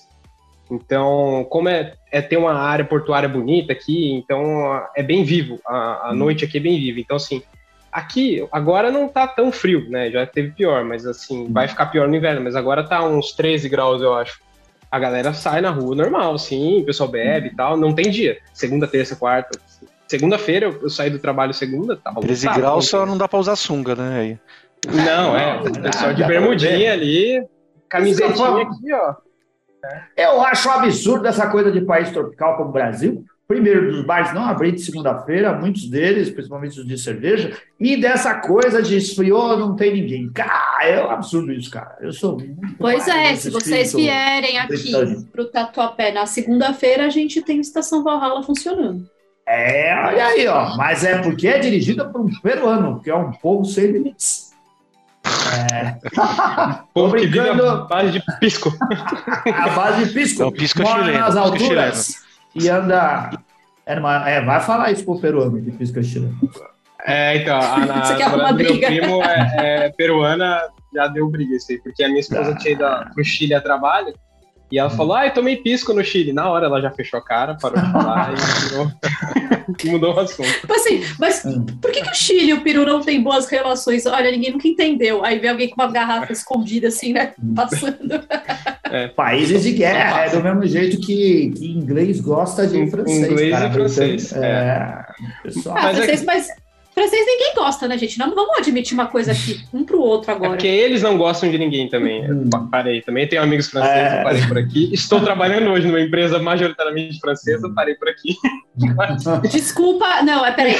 Então, como é, é ter uma área portuária bonita aqui, então é bem vivo. A, a hum. noite aqui é bem viva. Então, assim, aqui agora não tá tão frio, né? Já teve pior, mas assim, hum. vai ficar pior no inverno. Mas agora tá uns 13 graus, eu acho a galera sai na rua normal, sim, o pessoal bebe e tal, não tem dia. Segunda, terça, quarta. Segunda-feira, eu, eu saí do trabalho segunda, tava 13 lutado, graus só não dá pra usar sunga, né? Aí. Não, é, [LAUGHS] o pessoal de bermudinha ali, camisetinha aqui, ó. Eu acho um absurdo essa coisa de país tropical como o Brasil. Primeiro, dos bares não abrir de segunda-feira, muitos deles, principalmente os de cerveja, e dessa coisa de esfriou, não tem ninguém. Cara, é um absurdo isso, cara. Eu sou muito Pois é, se vocês vierem aqui para o Tatuapé na segunda-feira, a gente tem Estação Valhalla funcionando. É, olha aí, ó. Mas é porque é dirigida por um peruano, que é um povo sem limites. É. [LAUGHS] Povo brincando... a base de pisco. [LAUGHS] a base de pisco. Não, pisco é chileno. nas alturas e anda. É, é, vai falar isso pro peruano que pisca chileno. É, então, a, a [LAUGHS] Você quer do meu primo é, é peruana, já deu briga isso aí, porque a minha esposa Ah. tinha ido pro Chile a trabalho, e ela falou, ah, eu tomei pisco no Chile. Na hora ela já fechou a cara, parou de falar e [LAUGHS] e mudou o assunto. Tipo assim, mas Hum. por que, que o Chile e o Peru não têm boas relações? Olha, ninguém nunca entendeu. Aí vem alguém com uma garrafa escondida assim, né? Hum. Passando. [LAUGHS] Países de guerra, é do mesmo jeito que, que inglês gosta de In- francês. inglês cara, e francês, então, É, pessoal. Ah, Mas é que- mas francês ninguém gosta, né, gente? Não vamos admitir uma coisa aqui, um pro outro É agora. porque eles não gostam de ninguém também. Eu Hum. pa- parei também, tenho amigos franceses, É. parei por aqui. Estou trabalhando hoje numa empresa majoritariamente francesa, parei por aqui. [LAUGHS] [LAUGHS] Desculpa, não, é peraí.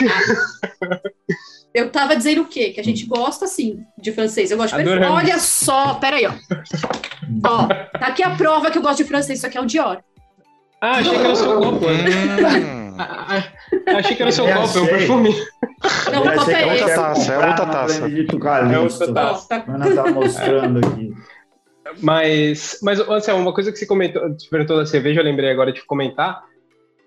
Eu tava dizendo o quê? Que a gente gosta, sim, de francês. Eu gosto de. Adoramos. Olha só, peraí, ó. Ó, tá aqui a prova que eu gosto de francês. Isso aqui é o Dior. Ah, achei que era o seu copo. Hum. Ah, ah, achei que era seu Eu copo, é um perfume. Não, o copo é quer taça, é outra uma taça. Calixto. É outra taça. Tá- A Ana tá mostrando aqui. Mas, mas Anselmo, uma coisa que você comentou, você perguntou da cerveja, eu lembrei agora de comentar.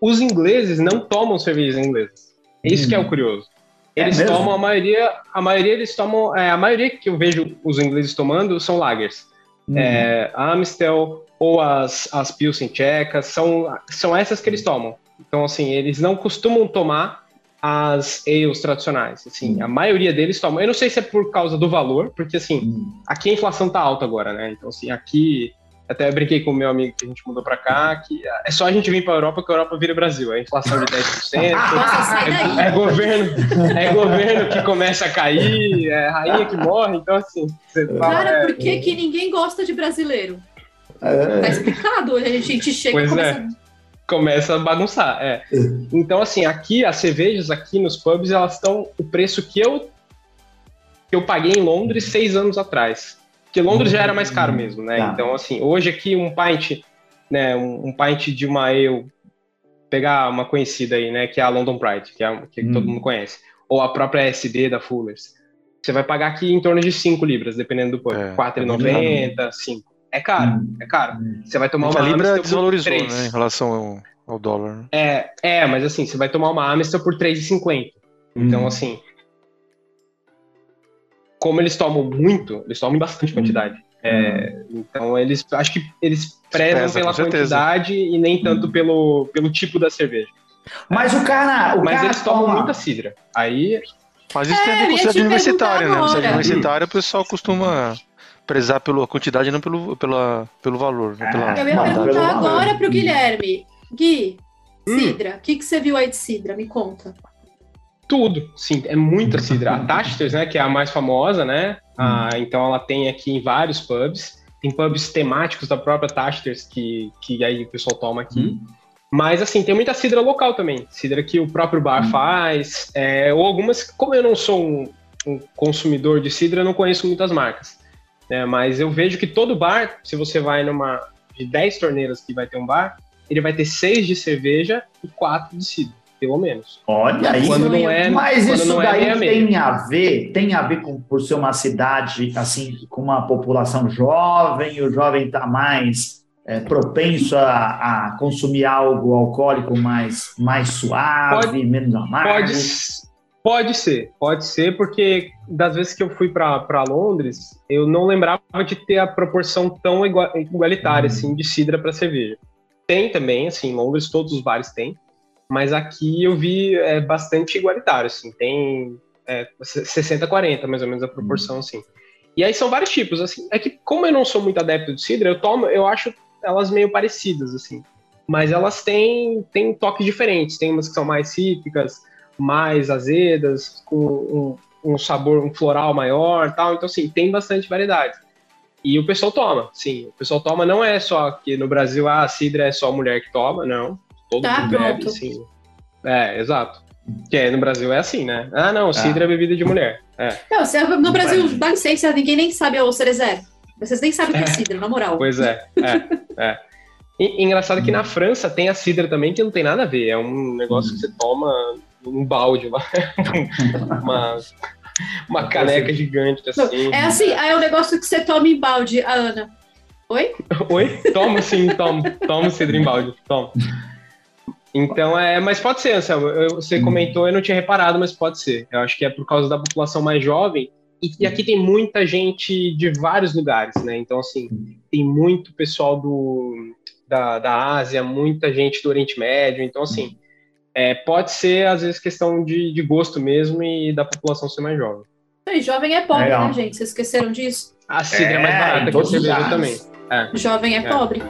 Os ingleses não tomam cervejas inglesas. É isso Hum. que é o curioso. É Eles mesmo? tomam a maioria, a maioria eles tomam, é, a maioria que eu vejo os ingleses tomando são lagers. Hum. É, Amstel ou as, as Pilsen tchecas, são, são essas que eles tomam. Então, assim, eles não costumam tomar as ales tradicionais. Assim, Hum. a maioria deles tomam. Eu não sei se é por causa do valor, porque, assim, Hum. aqui a inflação tá alta agora, né? Então, assim, aqui. Até eu brinquei com o meu amigo que a gente mudou pra cá, que é só a gente vir pra Europa que a Europa vira Brasil. É inflação de 10%. [LAUGHS] Nossa, daí. É governo, é governo que começa a cair, é rainha que morre, então assim, você fala, Cara, é, por que, que ninguém gosta de brasileiro? Tá É. explicado. A gente chega e Pois é. começa... começa a bagunçar, é. [LAUGHS] Então assim, aqui as cervejas aqui nos pubs, elas estão o preço que eu que eu paguei em Londres seis anos atrás. Porque Londres já era mais caro mesmo, né? Tá. Então assim, hoje aqui um pint, né, um, pint de uma ale, pegar uma conhecida aí, né, que é a London Pride, que é a- que Hum. todo mundo conhece, ou a própria SD da Fullers. Você vai pagar aqui em torno de 5 libras, dependendo do pub. É, 4,90, 5. É caro, Hum. é caro. Você vai tomar uma a Libra Amstel por desvalorizou, três. né, em relação ao, ao dólar. né? É, é, mas assim, você vai tomar uma Amstel por 3,50. Então, Hum. assim, como eles tomam muito, eles tomam em bastante quantidade. É, então, eles, acho que eles prezam pela quantidade e nem tanto pelo, pelo tipo da cerveja. Mas o cara. O Mas cara eles tomam toma- muita cidra. Aí, Mas isso É, tem a ver com cidade universitária, né? Cidade universitária, o pessoal costuma prezar pela quantidade e não pelo, pela, pelo valor. né? Pela, Eu ia Não, perguntar agora pro Guilherme. Gui, Hum. Cidra, o que, que você viu aí de Cidra? Me conta. tudo, sim, é muita cidra. A Tachters, né, que é a mais famosa, né? Ah, Hum. então ela tem aqui em vários pubs. Tem pubs temáticos da própria Tachters que, que aí o pessoal toma aqui. Hum. Mas assim, tem muita cidra local também. Cidra que o próprio bar Hum. faz. é, ou algumas, como eu não sou um, um consumidor de cidra, eu não conheço muitas marcas. Né, mas eu vejo que todo bar, se você vai numa de 10 torneiras que vai ter um bar, ele vai ter 6 de cerveja e 4 de cidra, pelo menos. Olha aí. Quando não é, Mas quando isso não é daí meia. tem a ver, tem a ver com por ser uma cidade assim com uma população jovem, o jovem está mais é, propenso a, a consumir algo alcoólico mais mais suave, Pode- menos amargo. Pode, pode ser, pode ser, porque das vezes que eu fui para Londres, eu não lembrava de ter a proporção tão igua- igualitária Uhum. assim de cidra para cerveja. Tem também, assim, em Londres todos os bares têm, mas aqui eu vi é, bastante igualitário, assim, tem é, 60-40 mais ou menos a proporção, assim. E aí são vários tipos, assim. É que como eu não sou muito adepto de cidra, eu tomo, eu acho elas meio parecidas, assim. Mas elas têm, têm toques diferentes. Tem umas que são mais cítricas, mais azedas, com um, um sabor, um floral maior tal. Então, assim, tem bastante variedade. E o pessoal toma, sim. O pessoal toma não é só que no Brasil ah, a cidra é só a mulher que toma, não. Todo Tá, mundo bebe, pronto. sim. É, exato. Que é, no Brasil é assim, né? Ah, não, cidra é bebida de mulher. É, Não, você, no Brasil, dá licença, ninguém nem sabe o Cerezé. Vocês nem sabem o que é Cidra, na moral. pois é, é, é. E, engraçado que na França tem a cidra também que não tem nada a ver. É um negócio que você toma num balde lá. [LAUGHS] uma, uma caneca gigante assim. É assim, aí é um negócio que você toma em balde, a Ana. Oi? [LAUGHS] Oi? Toma sim, toma. Toma cidra em balde. Toma. Então, é, mas pode ser, Anselmo. Eu, você hum. comentou, eu não tinha reparado, mas pode ser. Eu acho que é por causa da população mais jovem. E, e aqui tem muita gente de vários lugares, né? Então, assim, tem muito pessoal do, da, da Ásia, muita gente do Oriente Médio. Então, assim, é, pode ser, às vezes, questão de, de gosto mesmo e da população ser mais jovem. E jovem é pobre, Legal. né, gente? Vocês esqueceram disso? A cidra é, é mais barata que a cerveja também. É. Jovem é, é. pobre.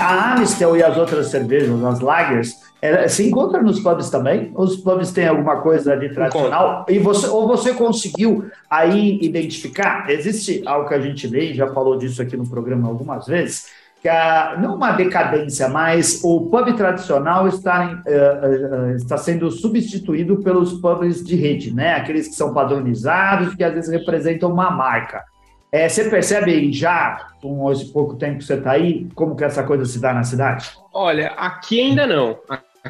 A Amistel e as outras cervejas, as lagers, ela, se encontra nos pubs também? Os pubs têm alguma coisa de tradicional? E você, ou você conseguiu aí identificar? Existe algo que a gente vê, já falou disso aqui no programa algumas vezes, que a, não uma decadência, mas o pub tradicional está, uh, uh, está sendo substituído pelos pubs de rede, né? Aqueles que são padronizados, que às vezes representam uma marca. É, você percebe já, com esse pouco tempo que você está aí, como que essa coisa se dá na cidade? Olha, aqui ainda não.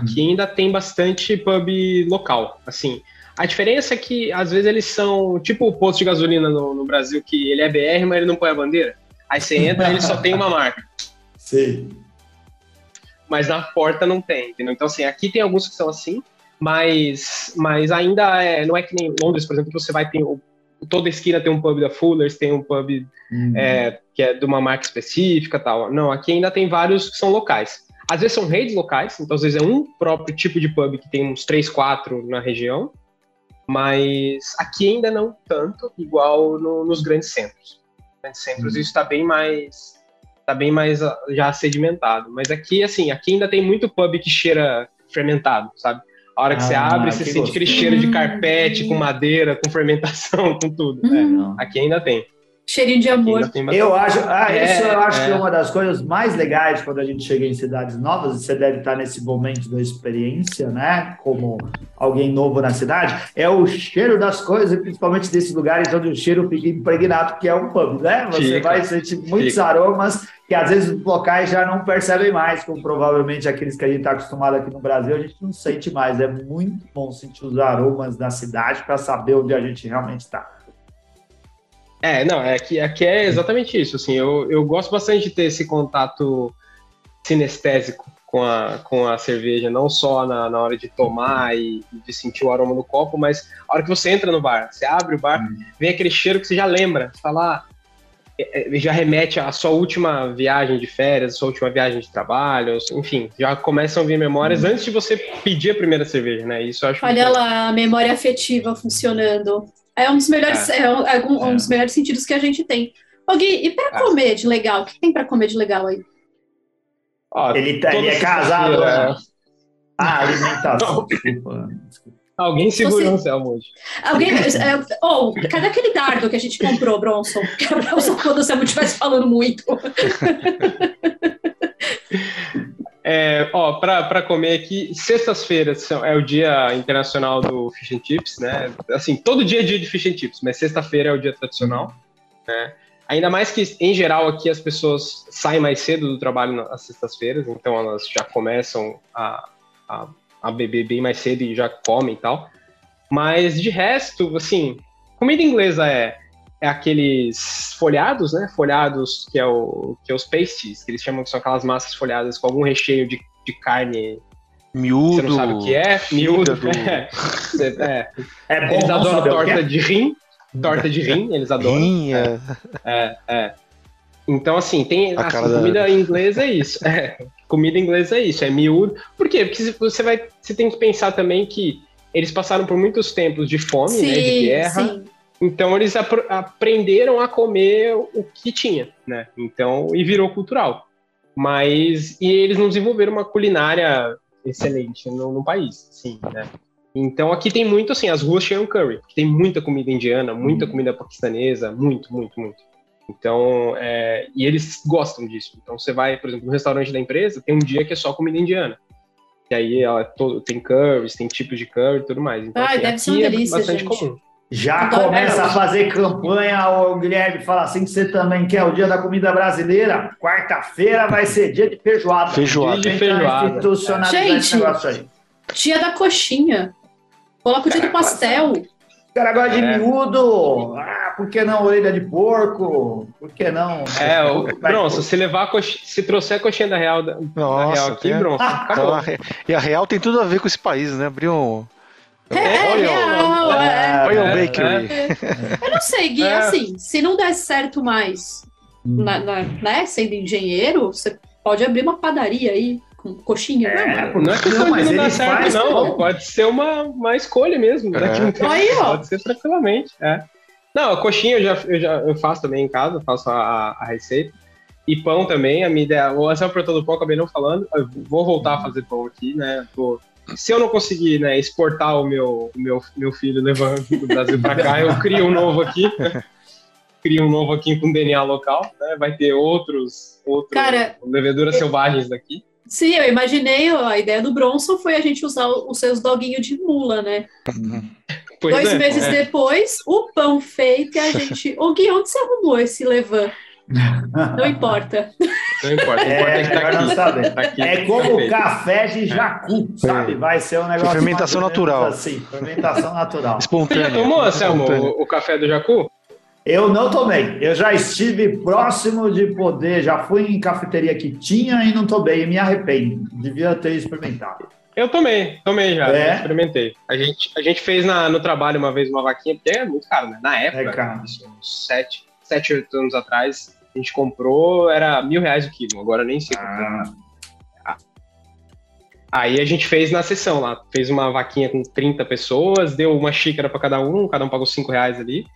Aqui ainda tem bastante pub local. Assim, a diferença é que às vezes eles são tipo o posto de gasolina no, no Brasil, que ele é BR, mas ele não põe a bandeira. Aí você entra e ele só tem uma marca. Sim. Mas na porta não tem, entendeu? Então, assim, aqui tem alguns que são assim, mas, mas ainda é, não é que nem Londres, por exemplo, que você vai ter toda esquina tem um pub da Fuller's, tem um pub uhum. é, que é de uma marca específica tal. Não, aqui ainda tem vários que são locais. Às vezes são redes locais, então às vezes é um próprio tipo de pub que tem uns três, quatro na região, mas aqui ainda não tanto, igual no, nos grandes centros. Nos grandes centros uhum. isso está bem mais está bem mais ah, já sedimentado. Mas aqui, assim, aqui ainda tem muito pub que cheira fermentado, sabe? A hora que ah, você abre, você sente aquele cheiro de carpete, com madeira, com fermentação, [LAUGHS] com tudo. Hum. É, aqui ainda tem. Cheirinho de amor. Eu acho, ah, é, isso eu acho é. que é uma das coisas mais legais quando a gente chega em cidades novas, e você deve estar nesse momento da experiência, né? Como alguém novo na cidade, é o cheiro das coisas, principalmente desses lugares onde o cheiro fica impregnado, que é um pub, né? Você fica, vai sentir muitos fica. aromas que às vezes os locais já não percebem mais, como provavelmente aqueles que a gente está acostumado aqui no Brasil, a gente não sente mais. É muito bom sentir os aromas da cidade para saber onde a gente realmente está. É, não, é que aqui é exatamente isso. Assim, eu, eu gosto bastante de ter esse contato sinestésico com a, com a cerveja, não só na, na hora de tomar e, de sentir o aroma no copo, mas a hora que você entra no bar, você abre o bar, hum. vem aquele cheiro que você já lembra, você fala, ah, é, é, já remete à sua última viagem de férias, sua última viagem de trabalho, enfim, já começam a vir memórias hum. antes de você pedir a primeira cerveja, né? Isso eu acho Olha lá, a memória afetiva funcionando. É um dos melhores, é. É um, é um, dos melhores sentidos que a gente tem. Ô Gui, e para comer de legal? O que tem para comer de legal aí? Ó, ele, tá, ele é casado. Né? Ah, alimentação. desculpa. Alguém segurou Você... um Selma hoje. Alguém. Ou, oh, cadê aquele dardo que a gente comprou, Bronson? [LAUGHS] Que era Bronson quando o Selma estivesse falando muito. [LAUGHS] É, ó, para comer aqui, sextas-feiras é o dia internacional do fish and chips, né? Assim, todo dia é dia de fish and chips, mas sexta-feira é o dia tradicional, né? Ainda mais que, em geral, aqui as pessoas saem mais cedo do trabalho nas sextas-feiras, então elas já começam a, a, a beber bem mais cedo e já comem e tal. Mas, de resto, assim, comida inglesa é é aqueles folhados, né? Folhados que é o que é os pasties, que eles chamam que são aquelas massas folhadas com algum recheio de, de carne miúdo. Você não sabe o que é? Miúdo. [LAUGHS] É. é. é bom, eles adoram torta de rim, torta de rim, eles adoram. Rim, é. é, é. Então, assim, tem a assim, comida da... inglesa é isso. É, comida inglesa é isso, é miúdo. Por quê? Porque você vai, você tem que pensar também que eles passaram por muitos tempos de fome, sim, né, de guerra. Sim. Então eles ap aprenderam a comer o que tinha, né? Então e virou cultural. Mas e eles não desenvolveram uma culinária excelente no, no país, sim, né? Então aqui tem muito assim, as ruas cheiam curry, tem muita comida indiana, muita uhum. comida paquistanesa, muito, muito, muito. Então, é, e eles gostam disso. Então você vai, por exemplo, no restaurante da empresa, tem um dia que é só comida indiana. E aí ela todo, tem curries, tem tipos de curry e tudo mais. Então, Ai, assim, deve ser uma é delícia, é bastante gente. comum. Já começa a fazer campanha, o Guilherme fala assim que você também quer o dia da comida brasileira. Quarta-feira vai ser dia de feijoada. Feijoada. Dia de feijoada. Gente, dia da coxinha. Coloca o dia do pastel. O cara gosta de é. miúdo. Ah, por que não orelha de porco? Por que não? É, o Bronson, se levar a cox... se trouxer a coxinha da Real, da, Nossa, da Real aqui, é. Bronson, [LAUGHS] acabou. E a Real tem tudo a ver com esse país, né? Abriu um. É, é, real, é, Royal Bakery. Eu não sei, Gui, assim, se não der certo mais, na, na, né, sendo engenheiro, você pode abrir uma padaria aí com coxinha. É, não, não é questão não, mas de não dar certo, não. Pode ser uma, uma escolha mesmo. Né? Aí, ó. Pode ser tranquilamente. É. Não, a coxinha eu já, eu já eu faço também em casa, faço a, a receita. E pão também, a minha ideia. O Anselmo perguntou do pão, acabei não falando. Eu vou voltar a fazer pão aqui, né? Tô, se eu não conseguir né, exportar o meu, o meu, meu filho levando do Brasil para cá, eu crio um novo aqui. [LAUGHS] crio um novo aqui com DNA local, né? Vai ter outros, outros Cara, leveduras eu... selvagens daqui. Sim, eu imaginei, a ideia do Bronson foi a gente usar os seus doguinhos de mula, né? Pois Dois é, meses é. depois, o pão feito e a [LAUGHS] gente. Ô Gui, onde você arrumou esse levan? Não importa. Não importa, é, importa é que tá aqui. Saber. Tá aqui, é como o café de jacu, sabe? Vai ser um negócio. Fermentação natural. Assim, fermentação natural. Espontânea. Você já tomou, Anselmo, o, o café do jacu? Eu não tomei. Eu já estive próximo de poder, já fui em cafeteria que tinha e não tomei, e me arrependo. Devia ter experimentado. Eu tomei, tomei já, é? experimentei. A gente, a gente fez na, no trabalho uma vez uma vaquinha, porque é muito caro, né? Na época, é caro. Isso, uns sete, sete, oito anos atrás, a gente comprou, era mil reais o quilo, agora nem sei ah. ah. Aí a gente fez na sessão lá, fez uma vaquinha com 30 pessoas, deu uma xícara para cada um, cada um pagou cinco reais ali.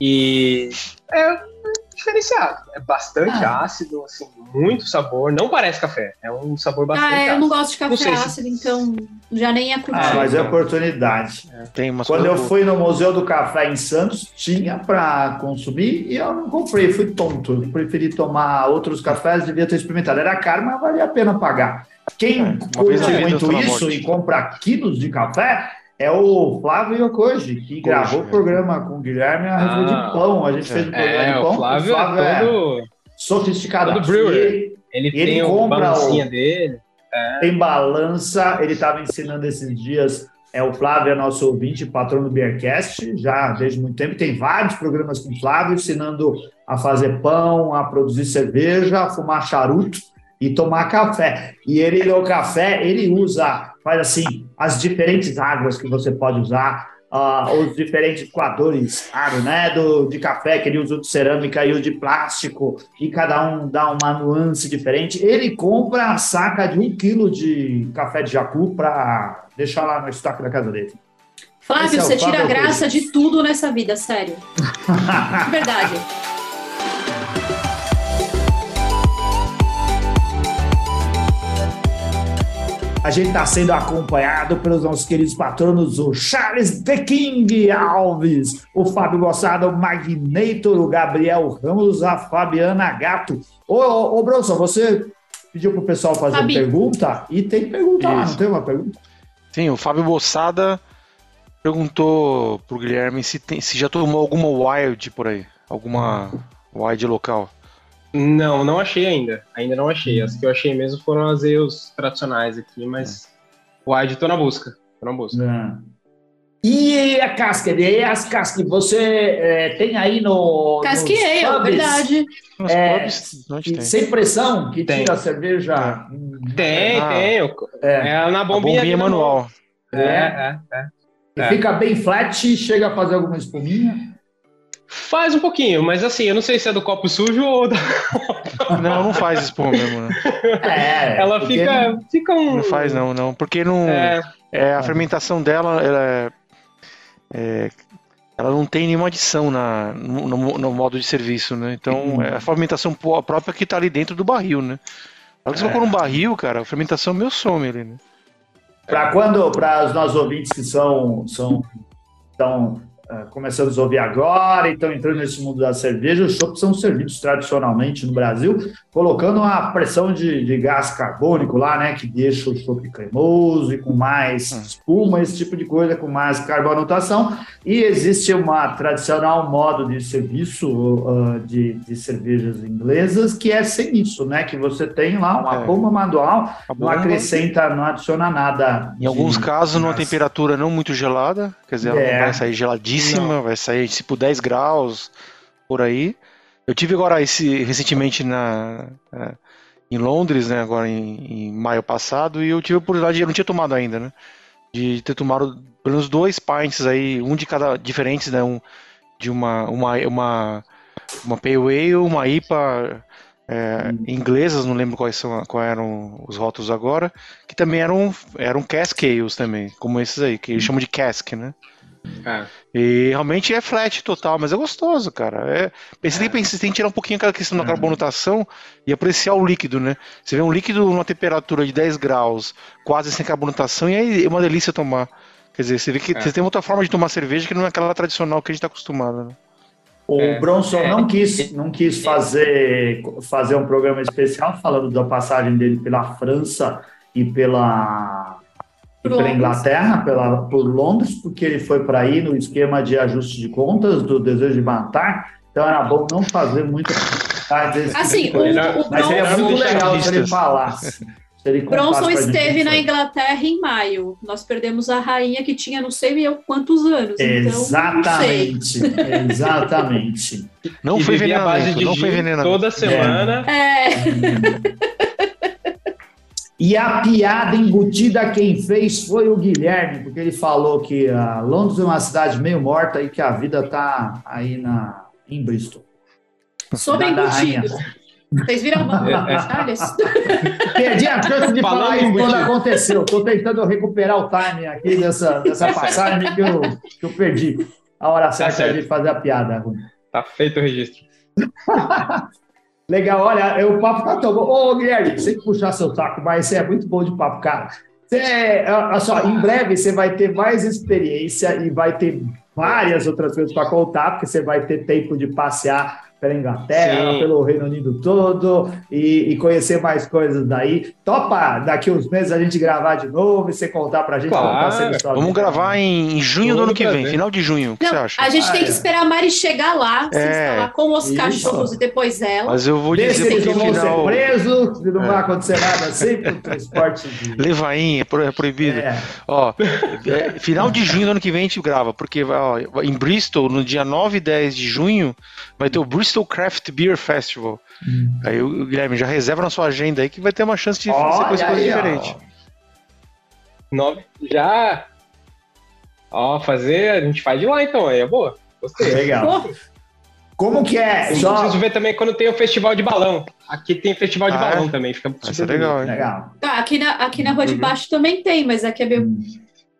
E é diferenciado. É bastante ah. ácido, assim, muito sabor. Não parece café, é um sabor bastante Ah, eu não gosto de café ácido, se... então já nem é curtir. Ah, mas é oportunidade. É. Tem uma Quando eu fui no Museu do Café em Santos, tinha para consumir e eu não comprei, fui tonto. Eu preferi tomar outros cafés, devia ter experimentado. Era caro, mas valia a pena pagar. Quem é, curte muito isso e compra quilos de café é o Flávio Yokoji, que gravou o programa com o Guilherme a ah, de pão. A gente fez um programa é, de pão. O Flávio, o Flávio é, todo... é sofisticado. Todo brewer. Ele, ele, ele compra o dele. É. Tem balança. Ele estava ensinando esses dias. É o Flávio, é nosso ouvinte, patrão do Beercast, já desde muito tempo. Tem vários programas com o Flávio, ensinando a fazer pão, a produzir cerveja, a fumar charuto e tomar café. E ele, no café, ele usa, faz assim, as diferentes águas que você pode usar, uh, os diferentes coadores, claro, né, do, de café, que ele usa de cerâmica e o de plástico, e cada um dá uma nuance diferente. Ele compra a saca de um quilo de café de jacu para deixar lá no estoque da casa dele. Flávio, é você tira a graça de tudo nessa vida, sério. [LAUGHS] Verdade. A gente está sendo acompanhado pelos nossos queridos patronos, o Charles The King Alves, o Fábio Gossado, o Magnator, o Gabriel Ramos, a Fabiana Gato. Ô, ô, ô Bronson, você pediu para o pessoal fazer uma pergunta e tem pergunta Isso. lá, não tem uma pergunta? Sim, o Fábio Bossada perguntou pro Guilherme se, tem, se já tomou alguma wild por aí, alguma wild local. Não, não achei ainda. Ainda não achei. As que eu achei mesmo foram as EUs tradicionais aqui, mas é. o Wide tô na busca. Tô na busca. É. E a casca? E as cascas? Você é, tem aí no. Casqueei, é verdade. É, sem pressão, que tem. tira a cerveja. Tem, ah, tem. É. é na bombinha, bombinha manual. É, é, é. é. Fica bem flat, chega a fazer alguma espuminha. Faz um pouquinho, mas assim, eu não sei se é do copo sujo ou da. [LAUGHS] Não, não faz espuma mesmo. Né? É, ela fica, não, fica um. Não faz, não, não. Porque não. É, é a fermentação dela, ela é, é, ela não tem nenhuma adição na, no, no, no modo de serviço, né? Então, uhum. é a fermentação própria que está ali dentro do barril, né? Na hora que você colocou num barril, cara, a fermentação meu some ali, né? Para quando, para os nossos ouvintes que são, são, são ah, começamos a ouvir agora, então entrando nesse mundo da cerveja, os chopps são servidos tradicionalmente no Brasil, colocando uma pressão de, de gás carbônico lá, né, que deixa o chopp cremoso e com mais hum. espuma, esse tipo de coisa, com mais carbonatação, e existe uma tradicional modo de serviço uh, de, de, cervejas inglesas que é sem isso, né, que você tem lá uma é. bomba manual, não acrescenta, não adiciona nada. Em alguns casos, numa temperatura não muito gelada, quer dizer, ela é. não vai sair geladinha, geladíssima, Não. vai sair tipo 10 graus por aí. Eu tive agora esse recentemente na eh, em Londres, né, agora em, em maio passado, e eu tive a oportunidade, eu não tinha tomado ainda, né, de ter tomado pelo menos dois pints aí, um de cada diferentes, né, um de uma uma uma uma pale ale, uma IPA é, inglesas, não lembro quais são, quais eram os rótulos agora, que também eram eram cask ales também, como esses aí, que eles chamam de cask, né? É. E realmente é flat total, mas é gostoso, cara. É, você, tem que você tem que tirar um pouquinho aquela questão da carbonatação e apreciar o líquido, né? Você vê um líquido numa temperatura de 10 graus, quase sem carbonatação, e aí é uma delícia tomar. Quer dizer, você vê que É. você tem outra forma de tomar cerveja que não é aquela tradicional que a gente tá acostumado, né? O É. Bronson É. não quis, não quis fazer, fazer um programa especial falando da passagem dele pela França e pela, pela Londres. Inglaterra, pela, por Londres, porque ele foi para aí no esquema de ajuste de contas, do desejo de matar. Então era bom não fazer muita. desse Assim, tipo de coisa. o, o Mas seria Bronson, muito legal se ele falasse. Se ele contasse Bronson esteve na. Inglaterra em maio. Nós perdemos a rainha que tinha não sei eu quantos anos. Então, não. Exatamente, exatamente. Não E foi de não foi envenenamento. toda semana. É, E a piada embutida quem fez foi o Guilherme, porque ele falou que a Londres é uma cidade meio morta e que a vida tá aí na, em Bristol. sobre Da- da embutido. Vocês viram detalhes? [LAUGHS] Perdi a chance de Falando falar isso quando embutido. aconteceu. Estou tentando recuperar o time aqui dessa, dessa [LAUGHS] passagem que eu, que eu perdi. A hora certa certo. de fazer a piada. Rui. Tá feito o registro. [LAUGHS] Legal, olha, é, o papo tá tão bom. Ô, Guilherme, sem puxar seu saco, mas você é muito bom de papo, cara. Você, olha só, em breve você vai ter mais experiência e vai ter várias outras coisas para contar, porque você vai ter tempo de passear pela Inglaterra, Sim. pelo Reino Unido todo e, e conhecer mais coisas daí. Topa daqui uns meses a gente gravar de novo e você contar pra gente Claro. como tá sendo sua Vamos vida. gravar em, junho do Todo ano que vem, final de junho. O que você acha? a gente Ah, tem que é. esperar a Mari chegar lá, se É. instalar com os Isso. cachorros e depois ela. Mas eu vou Vê se dizer eles que não vão ser final. presos, se não É. vai acontecer nada assim, pro transporte de... [LAUGHS] Levainha, é é proibido. É. Ó, é, final de junho do ano que vem a gente grava, porque ó, em Bristol, no dia 9 e 10 de junho, vai ter o Bristol Craft Beer Festival. Aí o Guilherme já reserva na sua agenda aí que vai ter uma chance de fazer Olha coisa, coisa aí, ó. diferente. Nove. Já. Ó, fazer. A gente faz de lá então, aí é boa. Gostei. Legal. Como que é? Eu Só... preciso ver também quando tem o festival de balão. Aqui tem festival de Ah, é? balão também. Fica super ser legal, hein? Legal. tá, aqui na, aqui na rua de Uhum. baixo também tem, mas aqui é meio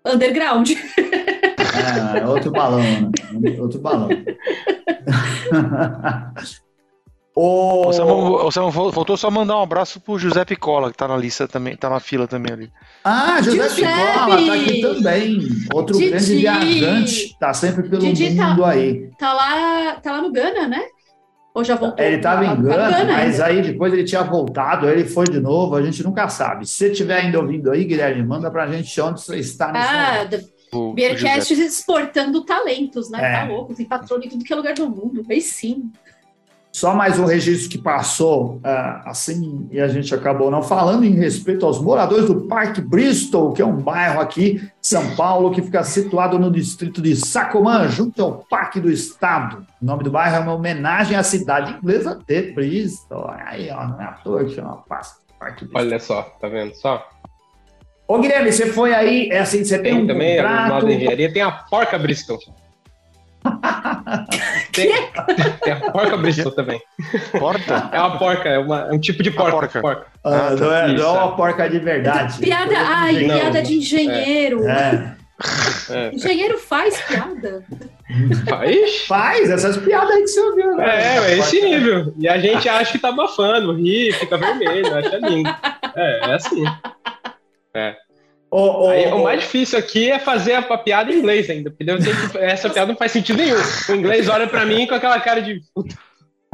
underground. É, é outro balão, né? Outro balão. [LAUGHS] [LAUGHS] o... O Samuel, o Samuel fal- faltou só mandar um abraço pro José Picola, que tá na lista também, tá na fila também ali. Ah, José Giuseppe! Picola tá aqui também. Outro Didi! grande viajante. Tá sempre pelo Didi tá- mundo aí. Tá lá, tá lá no Gana, né? Ou já voltou? Ele estava Tá- em tá Gana, mas aí depois ele tinha voltado, ele foi de novo, a gente nunca sabe. Se você estiver ainda ouvindo aí, Guilherme, manda pra gente onde você está nesse Ah, momento. Da O, Beercast José. exportando talentos, né? É. Tá louco, tem patrão em tudo que é lugar do mundo. Aí sim. Só mais um registro que passou, ah, assim, e a gente acabou não falando em respeito aos moradores do Parque Bristol, que é um bairro aqui de São Paulo, que fica situado no distrito de Sacomã, junto ao Parque do Estado. O nome do bairro é uma homenagem à cidade inglesa de Bristol. Aí, ó, não é à toa que chama Parque Bristol. Olha só, tá vendo só? Ô, Guilherme, você foi aí, é assim, você tem, Tem um também, a contrato... moda engenharia, tem a porca Bristol. [LAUGHS] tem, tem a porca Bristol também. Porta? É uma porca, é, uma- é um tipo de porca. porca. Ah, Ah, não, é, não é uma porca de verdade. Piada, ai, engenheiro. piada de engenheiro. É. É. Engenheiro faz piada. Ixi, Faz essas piadas aí que você ouviu, né? É, é esse nível. E a gente acha que tá abafando, ri, fica vermelho, acha lindo. É, é assim. Ô, ô, Aí, o ô, mais difícil aqui é fazer a piada em inglês ainda, porque que essa piada não faz sentido nenhum. O inglês olha pra mim com aquela cara de puta,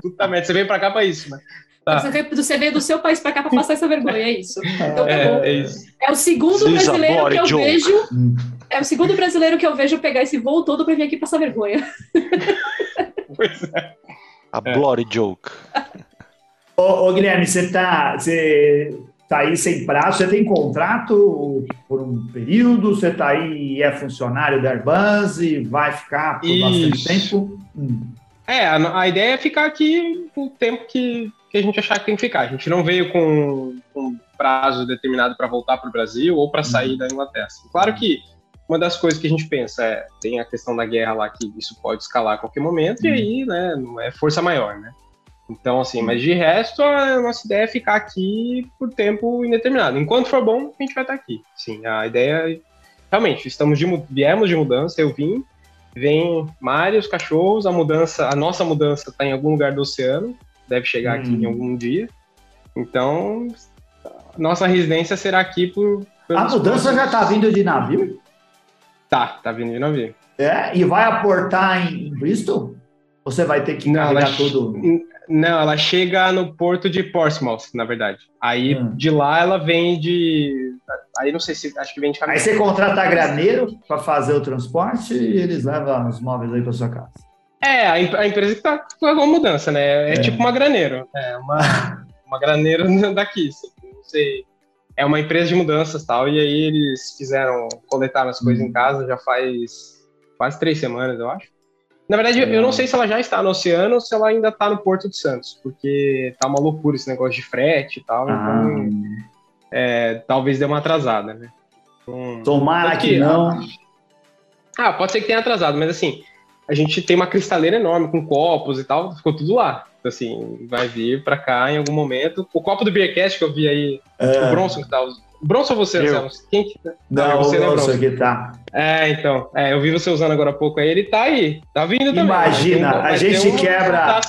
puta merda, você veio pra cá pra isso, né? Tá. Você, veio, do seu país pra cá pra passar essa vergonha, é isso. Então tá. É, é isso. É o segundo brasileiro que eu joke. vejo. É o segundo brasileiro que eu vejo pegar esse voo todo pra vir aqui passar vergonha. Pois é. A bloody joke. ô, ô, Guilherme, você tá. Você, tá aí sem prazo. Você tem contrato por um período? Você está aí e é funcionário da Airbus e vai ficar por bastante tempo? Hum. É, a, a, ideia é ficar aqui o tempo que, que a gente achar que tem que ficar. A gente não veio com, com prazo determinado para voltar para o Brasil ou para sair hum. da Inglaterra. Claro que uma das coisas que a gente pensa é tem a questão da guerra lá que isso pode escalar a qualquer momento e uhum. aí, né, não é força maior, né? Então, assim, mas de resto, a nossa ideia é ficar aqui por tempo indeterminado. Enquanto for bom, a gente vai estar aqui. Sim, a ideia é, realmente, estamos de, viemos de mudança, eu vim, vem Mário, os cachorros, a mudança, a nossa mudança está em algum lugar do oceano, deve chegar hum. aqui em hum. algum dia. Então, nossa residência será aqui por. A mudança já está vindo de navio? Tá, tá vindo de navio. É, e vai aportar em Bristol? Você vai ter que não, carregar tudo? Não, ela chega no porto de Portsmouth, na verdade. Aí hum. de lá ela vem de. Aí não sei se. Acho que vem de caminhão. Aí você contrata graneiro para fazer o transporte e eles levam os móveis aí para sua casa. É, a, a empresa que tá com alguma mudança, né? É, é, tipo uma graneiro. É uma, [LAUGHS] uma graneiro [LAUGHS] daqui. Não sei é uma empresa de mudanças tal, e aí eles fizeram, coletaram as coisas em uhum. casa já faz quase três semanas, eu acho. Na verdade, eu não sei se ela já está no oceano ou se ela ainda está no Porto de Santos, porque tá uma loucura esse negócio de frete e tal, ah. então é, talvez dê uma atrasada, né? Então, Tomara que, não. Ah, pode ser que tenha atrasado, mas assim, a gente tem uma cristaleira enorme com copos e tal, ficou tudo lá assim, vai vir para cá em algum momento. O copo do Beercast que eu vi aí, é. o Bronson que tá usando. Bronson ou você, Anselmo? Quem que tá? Não, você, o né, Bronson que tá. É, então. É, eu vi você usando agora há pouco aí, ele tá aí. Tá vindo também. Imagina, um, a gente quebra.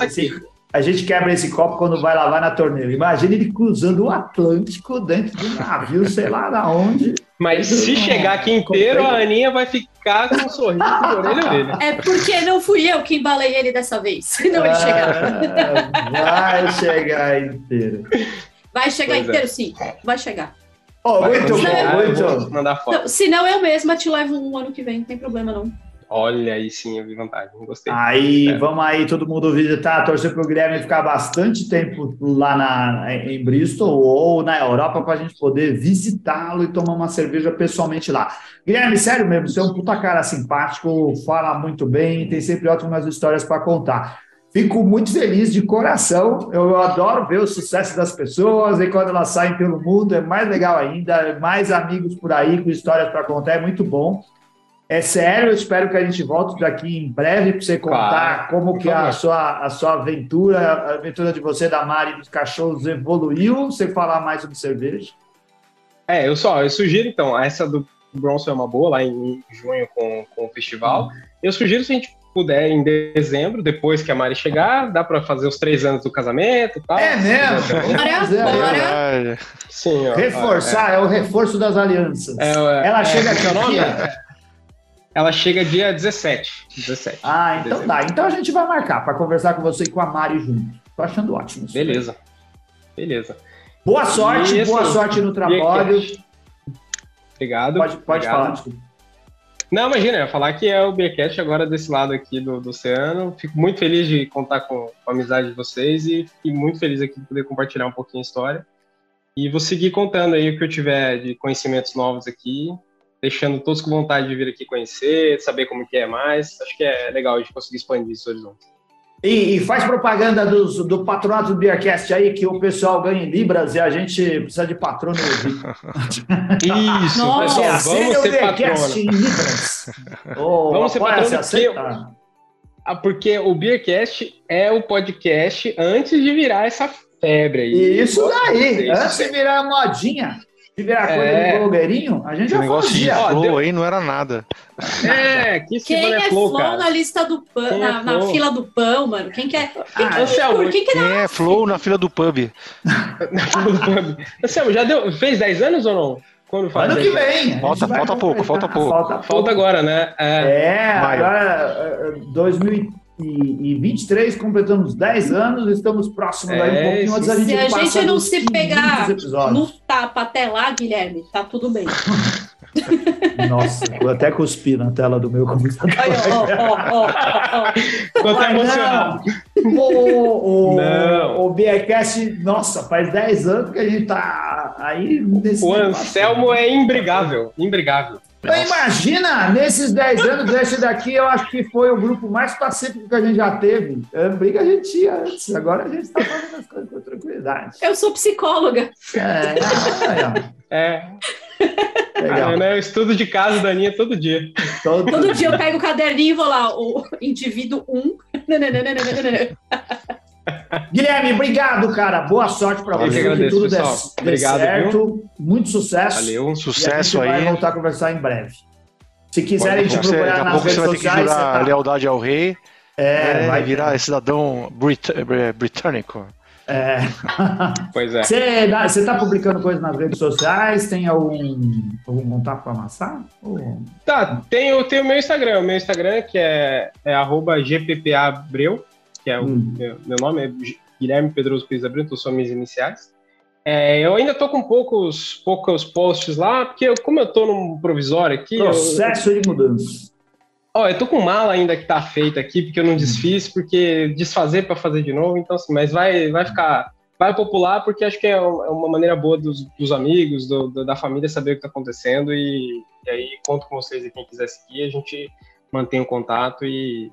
a gente quebra esse copo quando vai lavar na torneira. Imagina ele cruzando o Atlântico dentro de um navio, sei lá da onde. Mas se chegar aqui inteiro, a Aninha vai ficar com um sorriso de orelha orelha. É porque não fui eu que embalei ele dessa vez. [LAUGHS] Senão ele chegava. Vai chegar inteiro. Vai chegar pois é. inteiro, é. sim. Vai chegar. Oh, muito bom, muito Mandar foto. Não, eu mesma te levo um ano que vem, não tem problema não. Olha, aí sim eu vi vantagem, gostei. Aí, é. vamos aí, todo mundo visitar, torcer para o Guilherme ficar bastante tempo lá na, em Bristol ou na Europa para a gente poder visitá-lo e tomar uma cerveja pessoalmente lá. Guilherme, sério mesmo, você é um puta cara simpático, fala muito bem, tem sempre ótimas histórias para contar. Fico muito feliz de coração. Eu adoro ver o sucesso das pessoas e quando elas saem pelo mundo é mais legal ainda. Mais amigos por aí com histórias para contar é muito bom. É sério, eu espero que a gente volte daqui em breve para você contar claro, como que a sua, a sua aventura, a aventura de você, da Mari e dos cachorros evoluiu. Você falar mais sobre cerveja. É, eu só, eu sugiro então, essa do Bronson é uma boa, lá em junho com, com o festival. Hum. Eu sugiro se a gente puder em dezembro, depois que a Mari chegar, dá para fazer os três anos do casamento e tal. É mesmo? Bora, Sim, ó, Reforçar, é, é, o reforço das alianças. É, é Ela chega é, aqui, ó. Ela chega dia 17. 17 ah, então dezembro. tá. Então a gente vai marcar para conversar com você e com a Mari junto. Tô achando ótimo. Beleza. Beleza. Boa sorte, e, boa sorte no trabalho. Obrigado. Pode, pode obrigado. falar, desculpa. Não, imagina, eu ia falar que é o Beercast agora desse lado aqui do, do oceano. Fico muito feliz de contar com, com a amizade de vocês e fico muito feliz aqui de poder compartilhar um pouquinho a história. E vou seguir contando aí o que eu tiver de conhecimentos novos aqui deixando todos com vontade de vir aqui conhecer, saber como que é mais. Acho que é legal a gente conseguir expandir esse horizonte. E, e, faz propaganda dos, do patronato do Beercast aí, que o pessoal ganha em Libras e a gente precisa de patrono. [LAUGHS] Isso, Nossa, pessoal, vamos ser patrono. em Libras. [LAUGHS] Oh, vamos ser patrono porque, ah, porque o Beercast é o podcast antes de virar essa febre aí. Isso daí, antes de virar modinha de virar coisa é. do blogueirinho, a gente Esse já negócio fazia. de flow aí não era nada. É, que Quem é flow, flow na lista do pão, na, é na, fila do pão, mano? Quem quer? Quem, ah, quem, Anselmo, quem, quem é flow na fila do pub? na fila do pub. Anselmo, já deu, fez 10 anos ou não? Quando faz ano que vem. Falta, falta pouco, falta pouco. Falta, falta agora, né? É, é agora 2000 e, e 23, completamos 10 anos, estamos próximos é, aí um pouquinho antes da gente Se a gente não se pegar no tapa até lá, Guilherme, tá tudo bem. [LAUGHS] Nossa, eu até cuspi na tela do meu computador. Aí, ó, ó, ó, ó, ó. Tô até emocionado. não, o, o, Não. o Beercast, nossa, faz 10 anos que a gente tá aí nesse O negócio. Anselmo é imbrigável. Imbrigável. Então, imagina, nesses 10 anos, esse daqui eu acho que foi o grupo mais pacífico que a gente já teve. É, briga a gente tinha antes, agora a gente tá fazendo as coisas com tranquilidade. Eu sou psicóloga. É, é, É. é, legal. Ah, né, eu estudo de casa da Aninha todo dia. Todo- Todo dia eu pego o caderninho e vou lá, o indivíduo 1. [LAUGHS] Guilherme, obrigado, cara. Boa sorte que você. Que agradeço, tudo dê, pessoal. dê Obrigado, certo. Muito sucesso. Valeu. Um E a gente sucesso vai aí. voltar a conversar em breve. Se quiserem te você- procurar a nas pouco você redes vai ter que sociais, você jurar tá... lealdade ao rei. É, né, vai virar cidadão brit eh, britânico. É. [LAUGHS] Pois é. Você, dá- você tá publicando coisas nas redes sociais? Tem algum, algum contato para amassar? Ou- Tá, tem, o- meu Instagram. O meu Instagram, que é, é arroba gppabreu, que é o Hum. meu, meu nome, é Guilherme Pedroso Pires então são minhas iniciais. É, eu ainda tô com poucos, poucos posts lá, porque eu- como eu tô num provisório aqui, eu, Processo de mudança. Ó, eu tô com mala ainda que tá feita aqui, porque eu não desfiz, porque desfazer para fazer de novo, então assim, mas vai, vai ficar, vai popular, porque acho que é é uma maneira boa dos, dos amigos, do- do- da família saber o que tá acontecendo, e, e aí conto com vocês e quem quiser seguir, a gente mantém o contato e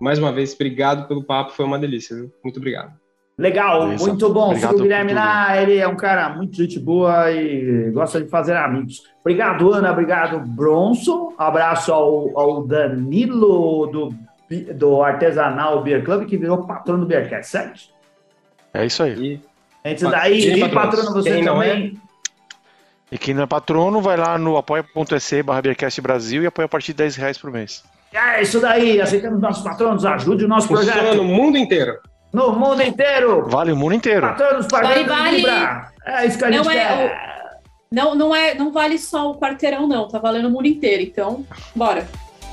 mais uma vez, obrigado pelo papo, foi uma delícia, viu? Muito obrigado. Legal, Beleza. muito bom. Obrigado o Guilherme lá, ele é um cara muito gente boa e gosta de fazer amigos. Obrigado, Ana, obrigado, Bronson. Abraço ao, ao Danilo do, do Artesanal Beer Club, que virou patrono do Beercast, certo? É isso aí. E Antes daí, Quem e patrona? patrono você Quem não é? também. E quem não é patrono, vai lá no apoia.se barra Beercast Brasil e apoia a partir de 10 reais por mês. É isso daí, aceitando nossos patronos, ajude o nosso funciona projeto no mundo inteiro. no mundo inteiro. Vale o mundo inteiro. Patronos Vale, pagando vale. Libra. É isso que a gente Não é quer. Não, não, é, não vale só o quarteirão, não. Tá valendo o mundo inteiro. Então, bora.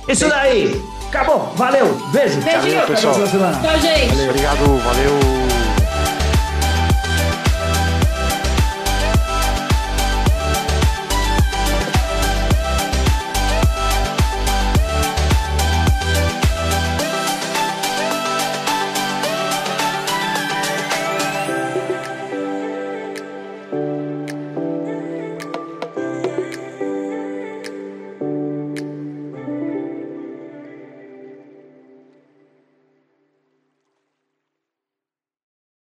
Isso daí. Acabou. Valeu. Beijo. Beijinho. Semana. Tchau, gente. Obrigado, valeu.